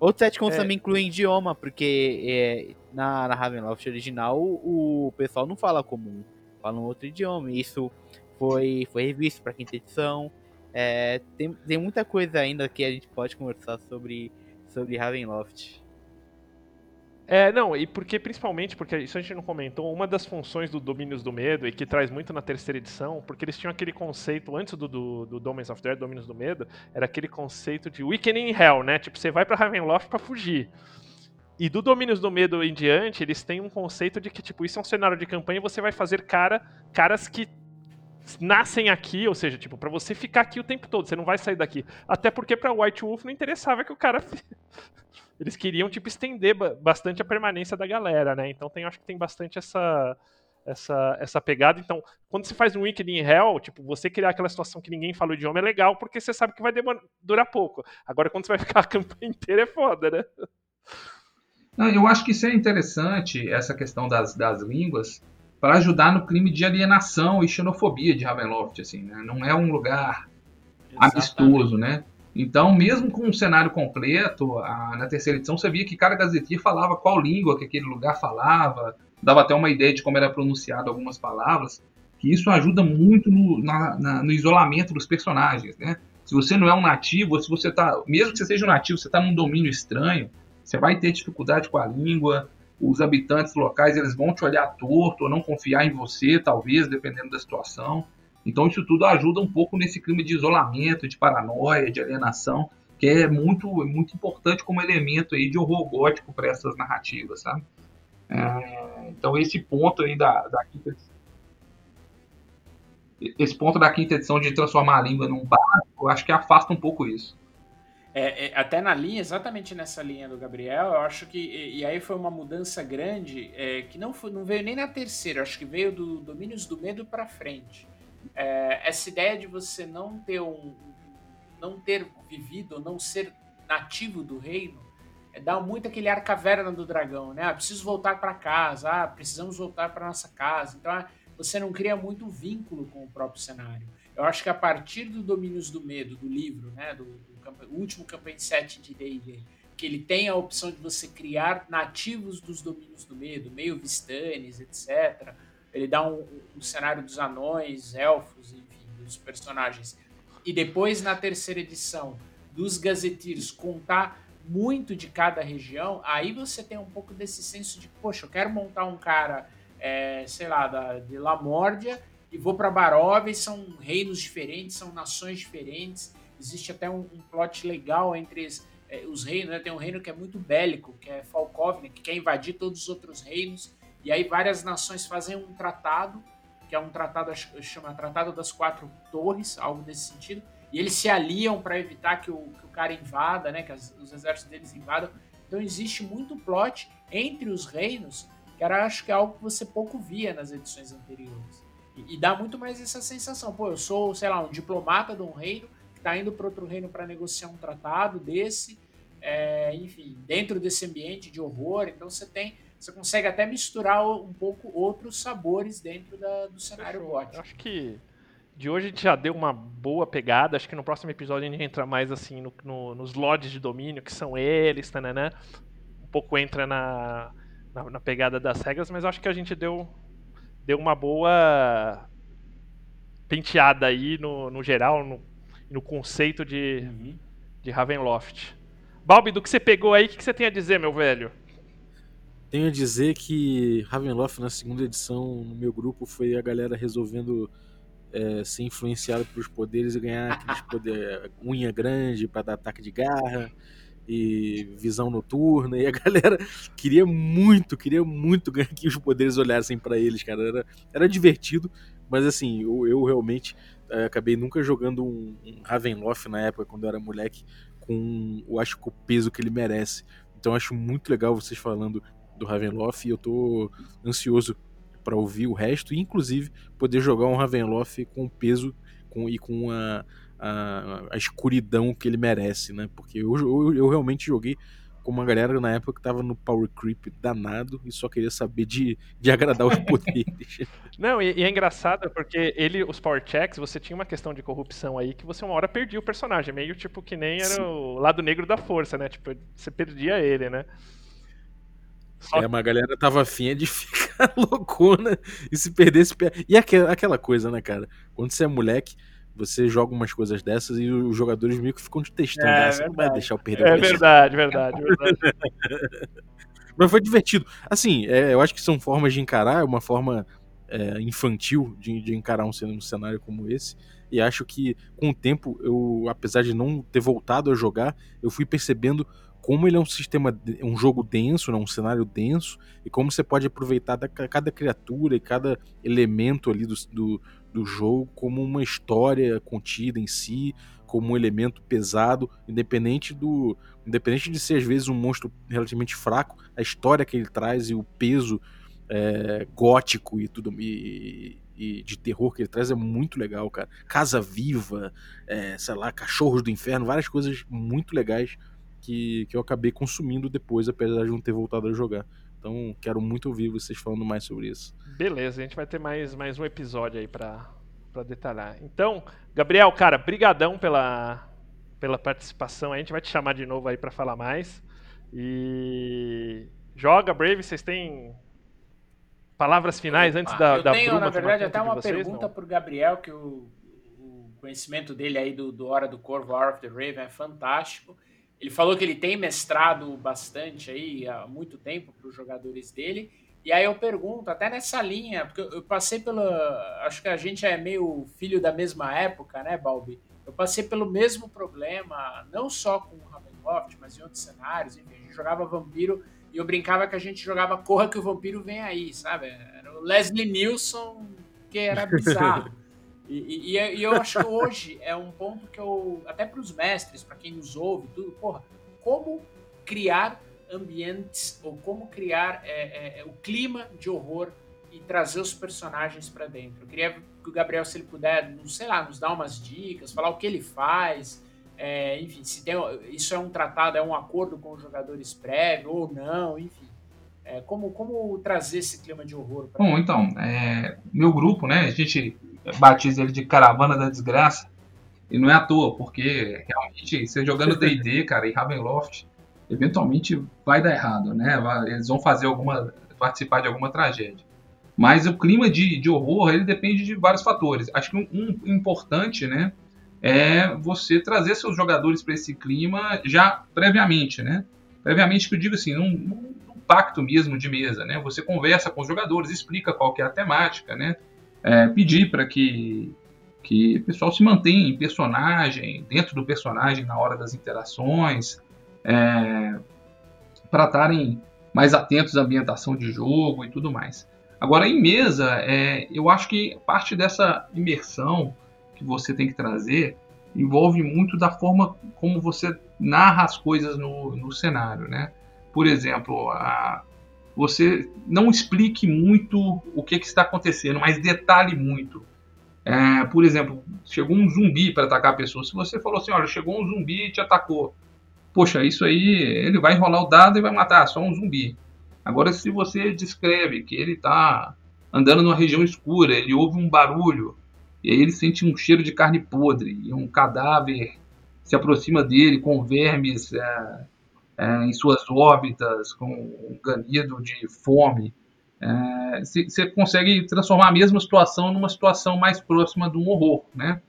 Outros retcons É. também incluem idioma, porque é, na, na Ravenloft original o pessoal não fala comum, fala um outro idioma. E isso foi, foi revisto para quinta edição. É, tem, tem muita coisa ainda que a gente pode conversar sobre, sobre Ravenloft. É, não, e porque principalmente, porque isso a gente não comentou, uma das funções do Domínios do Medo, e que traz muito na terceira edição, porque eles tinham aquele conceito, antes do, do, do Domains of Death, Domínios do Medo, era aquele conceito de Weekend in Hell, né? Tipo, você vai pra Ravenloft pra fugir. E do Domínios do Medo em diante, eles têm um conceito de que, tipo, isso é um cenário de campanha e você vai fazer cara, caras que nascem aqui, ou seja, tipo, para você ficar aqui o tempo todo, você não vai sair daqui. Até porque para White Wolf não interessava que o cara eles queriam tipo estender bastante a permanência da galera, né? Então tem acho que tem bastante essa essa essa pegada. Então, quando você faz um Wicked in Hell, tipo, você criar aquela situação que ninguém fala o idioma é legal, porque você sabe que vai durar pouco. Agora quando você vai ficar a campanha inteira é foda, né? Não, eu acho que isso é interessante, essa questão das, das línguas, para ajudar no crime de alienação e xenofobia de Ravenloft, assim, né? Não é um lugar Exatamente. amistoso, né? Então, mesmo com um cenário completo, a, na terceira edição você via que cada gazeteiro falava qual língua que aquele lugar falava, dava até uma ideia de como era pronunciado algumas palavras, que isso ajuda muito no, na, na, no isolamento dos personagens, né? Se você não é um nativo, se você tá, mesmo que você seja um nativo, você está num domínio estranho, você vai ter dificuldade com a língua, os habitantes locais eles vão te olhar torto ou não confiar em você, talvez, dependendo da situação. Então isso tudo ajuda um pouco nesse clima de isolamento, de paranoia, de alienação, que é muito, muito importante como elemento aí de horror gótico para essas narrativas, sabe? É, então esse ponto aí da, da quinta esse ponto da quinta edição de transformar a língua num básico, acho que afasta um pouco isso. É, é, até na linha, exatamente nessa linha do Gabriel, eu acho que. E, e aí foi uma mudança grande é, que não, foi, não veio nem na terceira, acho que veio do Domínios do Medo para frente. É, essa ideia de você não ter um. não ter vivido, não ser nativo do reino, é, dá muito aquele ar caverna do dragão, né? Ah, preciso voltar para casa, ah, precisamos voltar para nossa casa. Então ah, você não cria muito vínculo com o próprio cenário. Eu acho que a partir do Domínios do Medo, do livro, né, do, do, último campanha 7 de D&D, que ele tem a opção de você criar nativos dos Domínios do Medo, meio Vistanes, etc. Ele dá um, um cenário dos anões, elfos, enfim, dos personagens. E depois, na terceira edição, dos Gazetiros contar muito de cada região, aí você tem um pouco desse senso de, poxa, eu quero montar um cara, é, sei lá, da, de Lamórdia e vou para Baróvia, são reinos diferentes, são nações diferentes. Existe até um, um plot legal entre os, é, os reinos, né? Tem um reino que é muito bélico, que é Falkovne, que quer invadir todos os outros reinos. E aí várias nações fazem um tratado, que é um tratado, chama Tratado das Quatro Torres, algo desse sentido. E eles se aliam para evitar que o, que o, cara invada, né? Que as, os exércitos deles invadam. Então existe muito plot entre os reinos, que era, acho que é algo que você pouco via nas edições anteriores. E, e, dá muito mais essa sensação. Pô, eu sou, sei lá, um diplomata de um reino que está indo para outro reino para negociar um tratado desse. É, enfim, dentro desse ambiente de horror. Então você tem. Você consegue até misturar um pouco outros sabores dentro da, do cenário gótico. Acho que de hoje a gente já deu uma boa pegada. Acho que no próximo episódio a gente entra mais assim no, no, nos lords de domínio, que são eles, né? Um pouco entra na, na, na, pegada das regras, mas acho que a gente deu, deu uma boa penteada aí no, no geral, no, no conceito de, uhum. de Ravenloft. Balbi, do que você pegou aí, o que, que você tem a dizer, meu velho? Tenho a dizer que Ravenloft na segunda edição, no meu grupo, foi a galera resolvendo é, ser influenciada pelos poderes e ganhar aqueles poder, unha grande para dar ataque de garra e visão noturna. E a galera queria muito, queria muito que os poderes olhassem para eles, cara. Era, era divertido, mas assim, eu, eu realmente é, acabei nunca jogando um, um Ravenloft na época, quando eu era moleque, com eu acho que o peso que ele merece. Então acho muito legal vocês falando do Ravenloft e eu tô ansioso para ouvir o resto e inclusive poder jogar um Ravenloft com peso com, e com a, a, a, escuridão que ele merece, né? Porque eu, eu, eu realmente joguei com uma galera na época que tava no power creep danado e só queria saber de, de agradar os poderes. Não, e, e, é engraçado porque ele, os power checks, você tinha uma questão de corrupção aí que você uma hora perdia o personagem, meio tipo que nem era Sim. o lado negro da força, né? Tipo, você perdia ele, né? Só... É, uma galera tava afim de ficar loucona e se perdesse. E aquela, aquela coisa, né, cara? Quando você é moleque, você joga umas coisas dessas e os jogadores meio que ficam te testando. É, né? Você não vai deixar eu perder é É verdade, verdade, verdade. Mas foi divertido. Assim, é, eu acho que são formas de encarar, uma forma é, infantil de, de, encarar um, um cenário como esse. E acho que com o tempo, eu, apesar de não ter voltado a jogar, eu fui percebendo como ele é um sistema, um jogo denso, né, um cenário denso, e como você pode aproveitar da, cada criatura e cada elemento ali do, do, do jogo como uma história contida em si, como um elemento pesado, independente do, independente de ser às vezes um monstro relativamente fraco, a história que ele traz e o peso é, gótico e tudo e, e, de terror que ele traz é muito legal, cara. Casa Viva, é, sei lá, Cachorros do Inferno, várias coisas muito legais que, que eu acabei consumindo depois, apesar de não ter voltado a jogar. Então, quero muito ouvir vocês falando mais sobre isso. Beleza, a gente vai ter mais, mais um episódio aí para para detalhar. Então, Gabriel, cara, brigadão pela pela participação. A gente vai te chamar de novo aí para falar mais. E joga Brave, vocês têm palavras finais Opa, antes da, eu da tenho, Bruma na verdade, até uma vocês, pergunta para o Gabriel que o, o, conhecimento dele aí do, do Hora do Corvo, Hour of the Raven é fantástico. Ele falou que ele tem mestrado bastante aí há muito tempo para os jogadores dele. E aí eu pergunto, até nessa linha, porque eu passei pela. Acho que a gente é meio filho da mesma época, né, Balbi? Eu passei pelo mesmo problema, não só com o Ravenloft, mas em outros cenários. Enfim, a gente jogava vampiro e eu brincava que a gente jogava Corra que o Vampiro vem aí, sabe? Era o Leslie Nielsen, que era bizarro. E, e, e, eu acho que hoje é um ponto que eu, até para os mestres, para quem nos ouve, tudo, porra, como criar ambientes ou como criar é, é, é o clima de horror e trazer os personagens para dentro. Eu queria que o Gabriel, se ele puder, sei lá, nos dar umas dicas, falar o que ele faz, é, enfim, se tem, isso é um tratado, é um acordo com os jogadores prévio ou não, enfim. É, como, como trazer esse clima de horror? Bom, então, é, meu grupo, né, a gente batiza ele de Caravana da Desgraça, e não é à toa, porque realmente, você jogando D&D, cara, em Ravenloft, eventualmente vai dar errado, né? Eles vão fazer alguma. participar de alguma tragédia. Mas o clima de, de horror ele depende de vários fatores. Acho que um, um importante, né? É você trazer seus jogadores para esse clima já previamente, né? Previamente que eu digo assim, num, num, pacto mesmo de mesa, né? Você conversa com os jogadores, explica qual que é a temática, né? É, pedir para que que o pessoal se mantenha em personagem, dentro do personagem na hora das interações, é, para estarem mais atentos à ambientação de jogo e tudo mais. Agora, em mesa, é, eu acho que parte dessa imersão que você tem que trazer envolve muito da forma como você narra as coisas no, no cenário, né? Por exemplo, a, você não explique muito o que, que está acontecendo, mas detalhe muito. É, por exemplo, chegou um zumbi para atacar a pessoa. Se você falou assim, olha, chegou um zumbi e te atacou, poxa, isso aí, ele vai enrolar o dado e vai matar, só um zumbi. Agora, se você descreve que ele está andando numa região escura, ele ouve um barulho, e aí ele sente um cheiro de carne podre, e um cadáver se aproxima dele com vermes é, em suas órbitas, com um ganido de fome. É, você consegue transformar a mesma situação numa situação mais próxima de um horror, né?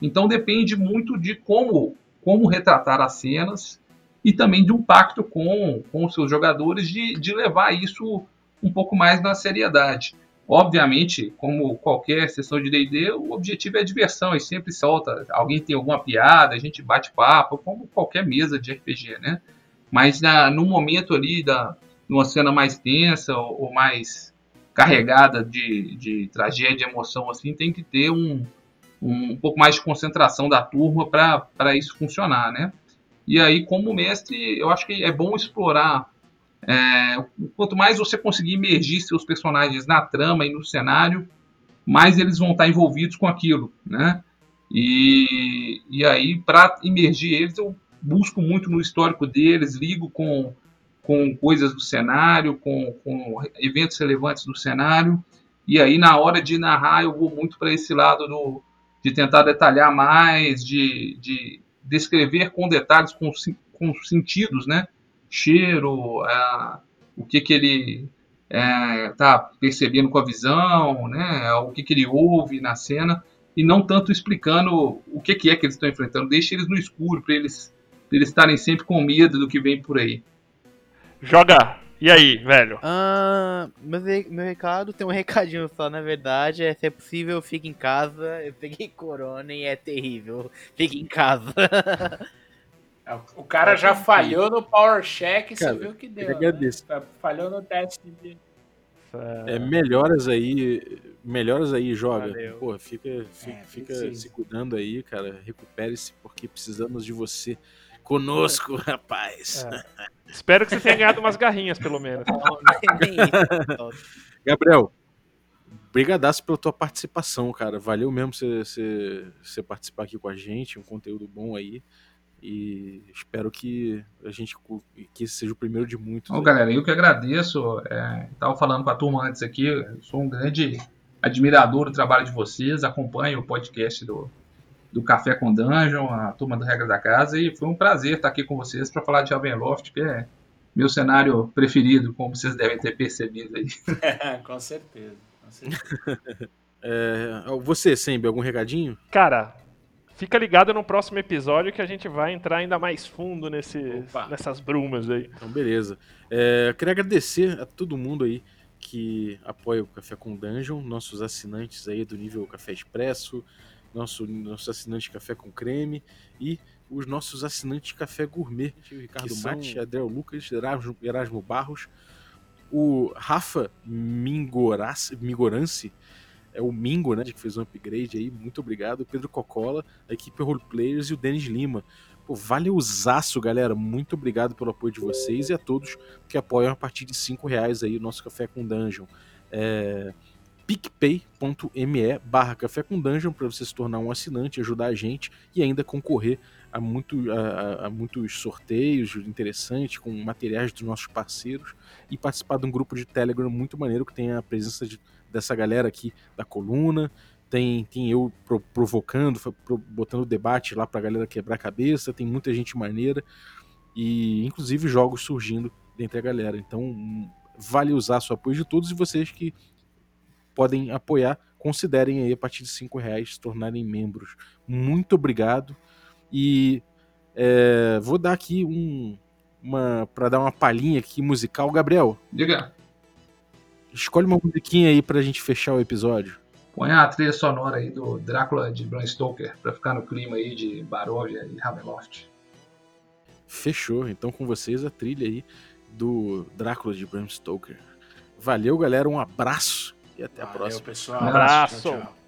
Então depende muito de como, como retratar as cenas e também de um pacto com, com os seus jogadores de, de levar isso um pouco mais na seriedade. Obviamente, como qualquer sessão de D&D, o objetivo é diversão e sempre solta. Alguém tem alguma piada, a gente bate papo, como qualquer mesa de RPG, né? Mas na, no momento ali da numa cena mais tensa ou, ou mais carregada de, de tragédia, emoção assim, tem que ter um, um, um pouco mais de concentração da turma para isso funcionar, né? E aí, como mestre, eu acho que é bom explorar. É, quanto mais você conseguir imergir seus personagens na trama e no cenário, mais eles vão estar envolvidos com aquilo, né? E, e aí, para imergir eles, eu busco muito no histórico deles, ligo com com coisas do cenário, com, com eventos relevantes do cenário. E aí, na hora de narrar, eu vou muito para esse lado do, de tentar detalhar mais, de, de descrever com detalhes, com, com sentidos, né? Cheiro, é, o que, que ele está é, percebendo com a visão, né? O que, que ele ouve na cena e não tanto explicando o que, que é que eles estão enfrentando. Deixa eles no escuro para eles, eles estarem sempre com medo do que vem por aí. Joga! E aí, velho? Ah, meu, meu recado tem um recadinho só, na verdade. É se é possível, fique em casa. Eu peguei corona e é terrível. Fique em casa. O cara já falhou no Power Check, você viu que deu. Eu agradeço. Né? Falhou no teste de. É, melhoras aí, melhoras aí, joga. Valeu. Pô, fica, fica, é, fica se cuidando aí, cara. Recupere-se, porque precisamos de você conosco, rapaz. É. Espero que você tenha ganhado umas garrinhas, pelo menos. Gabriel, brigadaço pela tua participação, cara. Valeu mesmo você, participar aqui com a gente, um conteúdo bom aí. E espero que a gente que esse seja o primeiro de muitos. Bom, galera, eu que agradeço. É, tava falando com a turma antes aqui, sou um grande admirador do trabalho de vocês, acompanho o podcast do, do Café com Dungeon, a turma do Regra da Casa, e foi um prazer estar aqui com vocês para falar de Ravenloft, que é meu cenário preferido, como vocês devem ter percebido aí. com certeza. Com certeza. é, você, Sembe, algum recadinho? Cara, Fica ligado no próximo episódio que a gente vai entrar ainda mais fundo nesse, nessas brumas aí. Então, beleza. É, eu queria agradecer a todo mundo aí que apoia o Café com Dungeon, nossos assinantes aí do nível Café Expresso, nosso, nosso assinante Café com Creme e os nossos assinantes Café Gourmet, Ricardo são... Mate, Adriel Lucas, Erasmo, Erasmo Barros, o Rafa Mingorance, Mingorance é o Mingo, né, que fez um upgrade aí, muito obrigado. Pedro Cocola, a equipe Roleplayers e o Denis Lima. Pô, valeuzaço, galera. Muito obrigado pelo apoio de vocês e a todos que apoiam a partir de 5 reais aí o nosso Café com Dungeon. É picpay.me barra Café com Dungeon para você se tornar um assinante, ajudar a gente e ainda concorrer a, muito, a, a, muitos sorteios interessantes com materiais dos nossos parceiros e participar de um grupo de Telegram muito maneiro que tem a presença de dessa galera aqui da coluna. Tem, tem eu pro, provocando, pro, botando debate lá pra galera quebrar cabeça. Tem muita gente maneira. E inclusive jogos surgindo dentre a galera. Então vale usar o apoio de todos e vocês que podem apoiar, considerem aí a partir de 5 reais se tornarem membros. Muito obrigado. E é, vou dar aqui um, uma para dar uma palhinha aqui musical, Gabriel. Diga. Escolhe uma musiquinha aí pra gente fechar o episódio. Põe a trilha sonora aí do Drácula de Bram Stoker pra ficar no clima aí de Barovia e Ravenloft. Fechou. Então com vocês a trilha aí do Drácula de Bram Stoker. Valeu, galera. Um abraço e até Valeu, a próxima. pessoal. Um abraço. Tchau, tchau.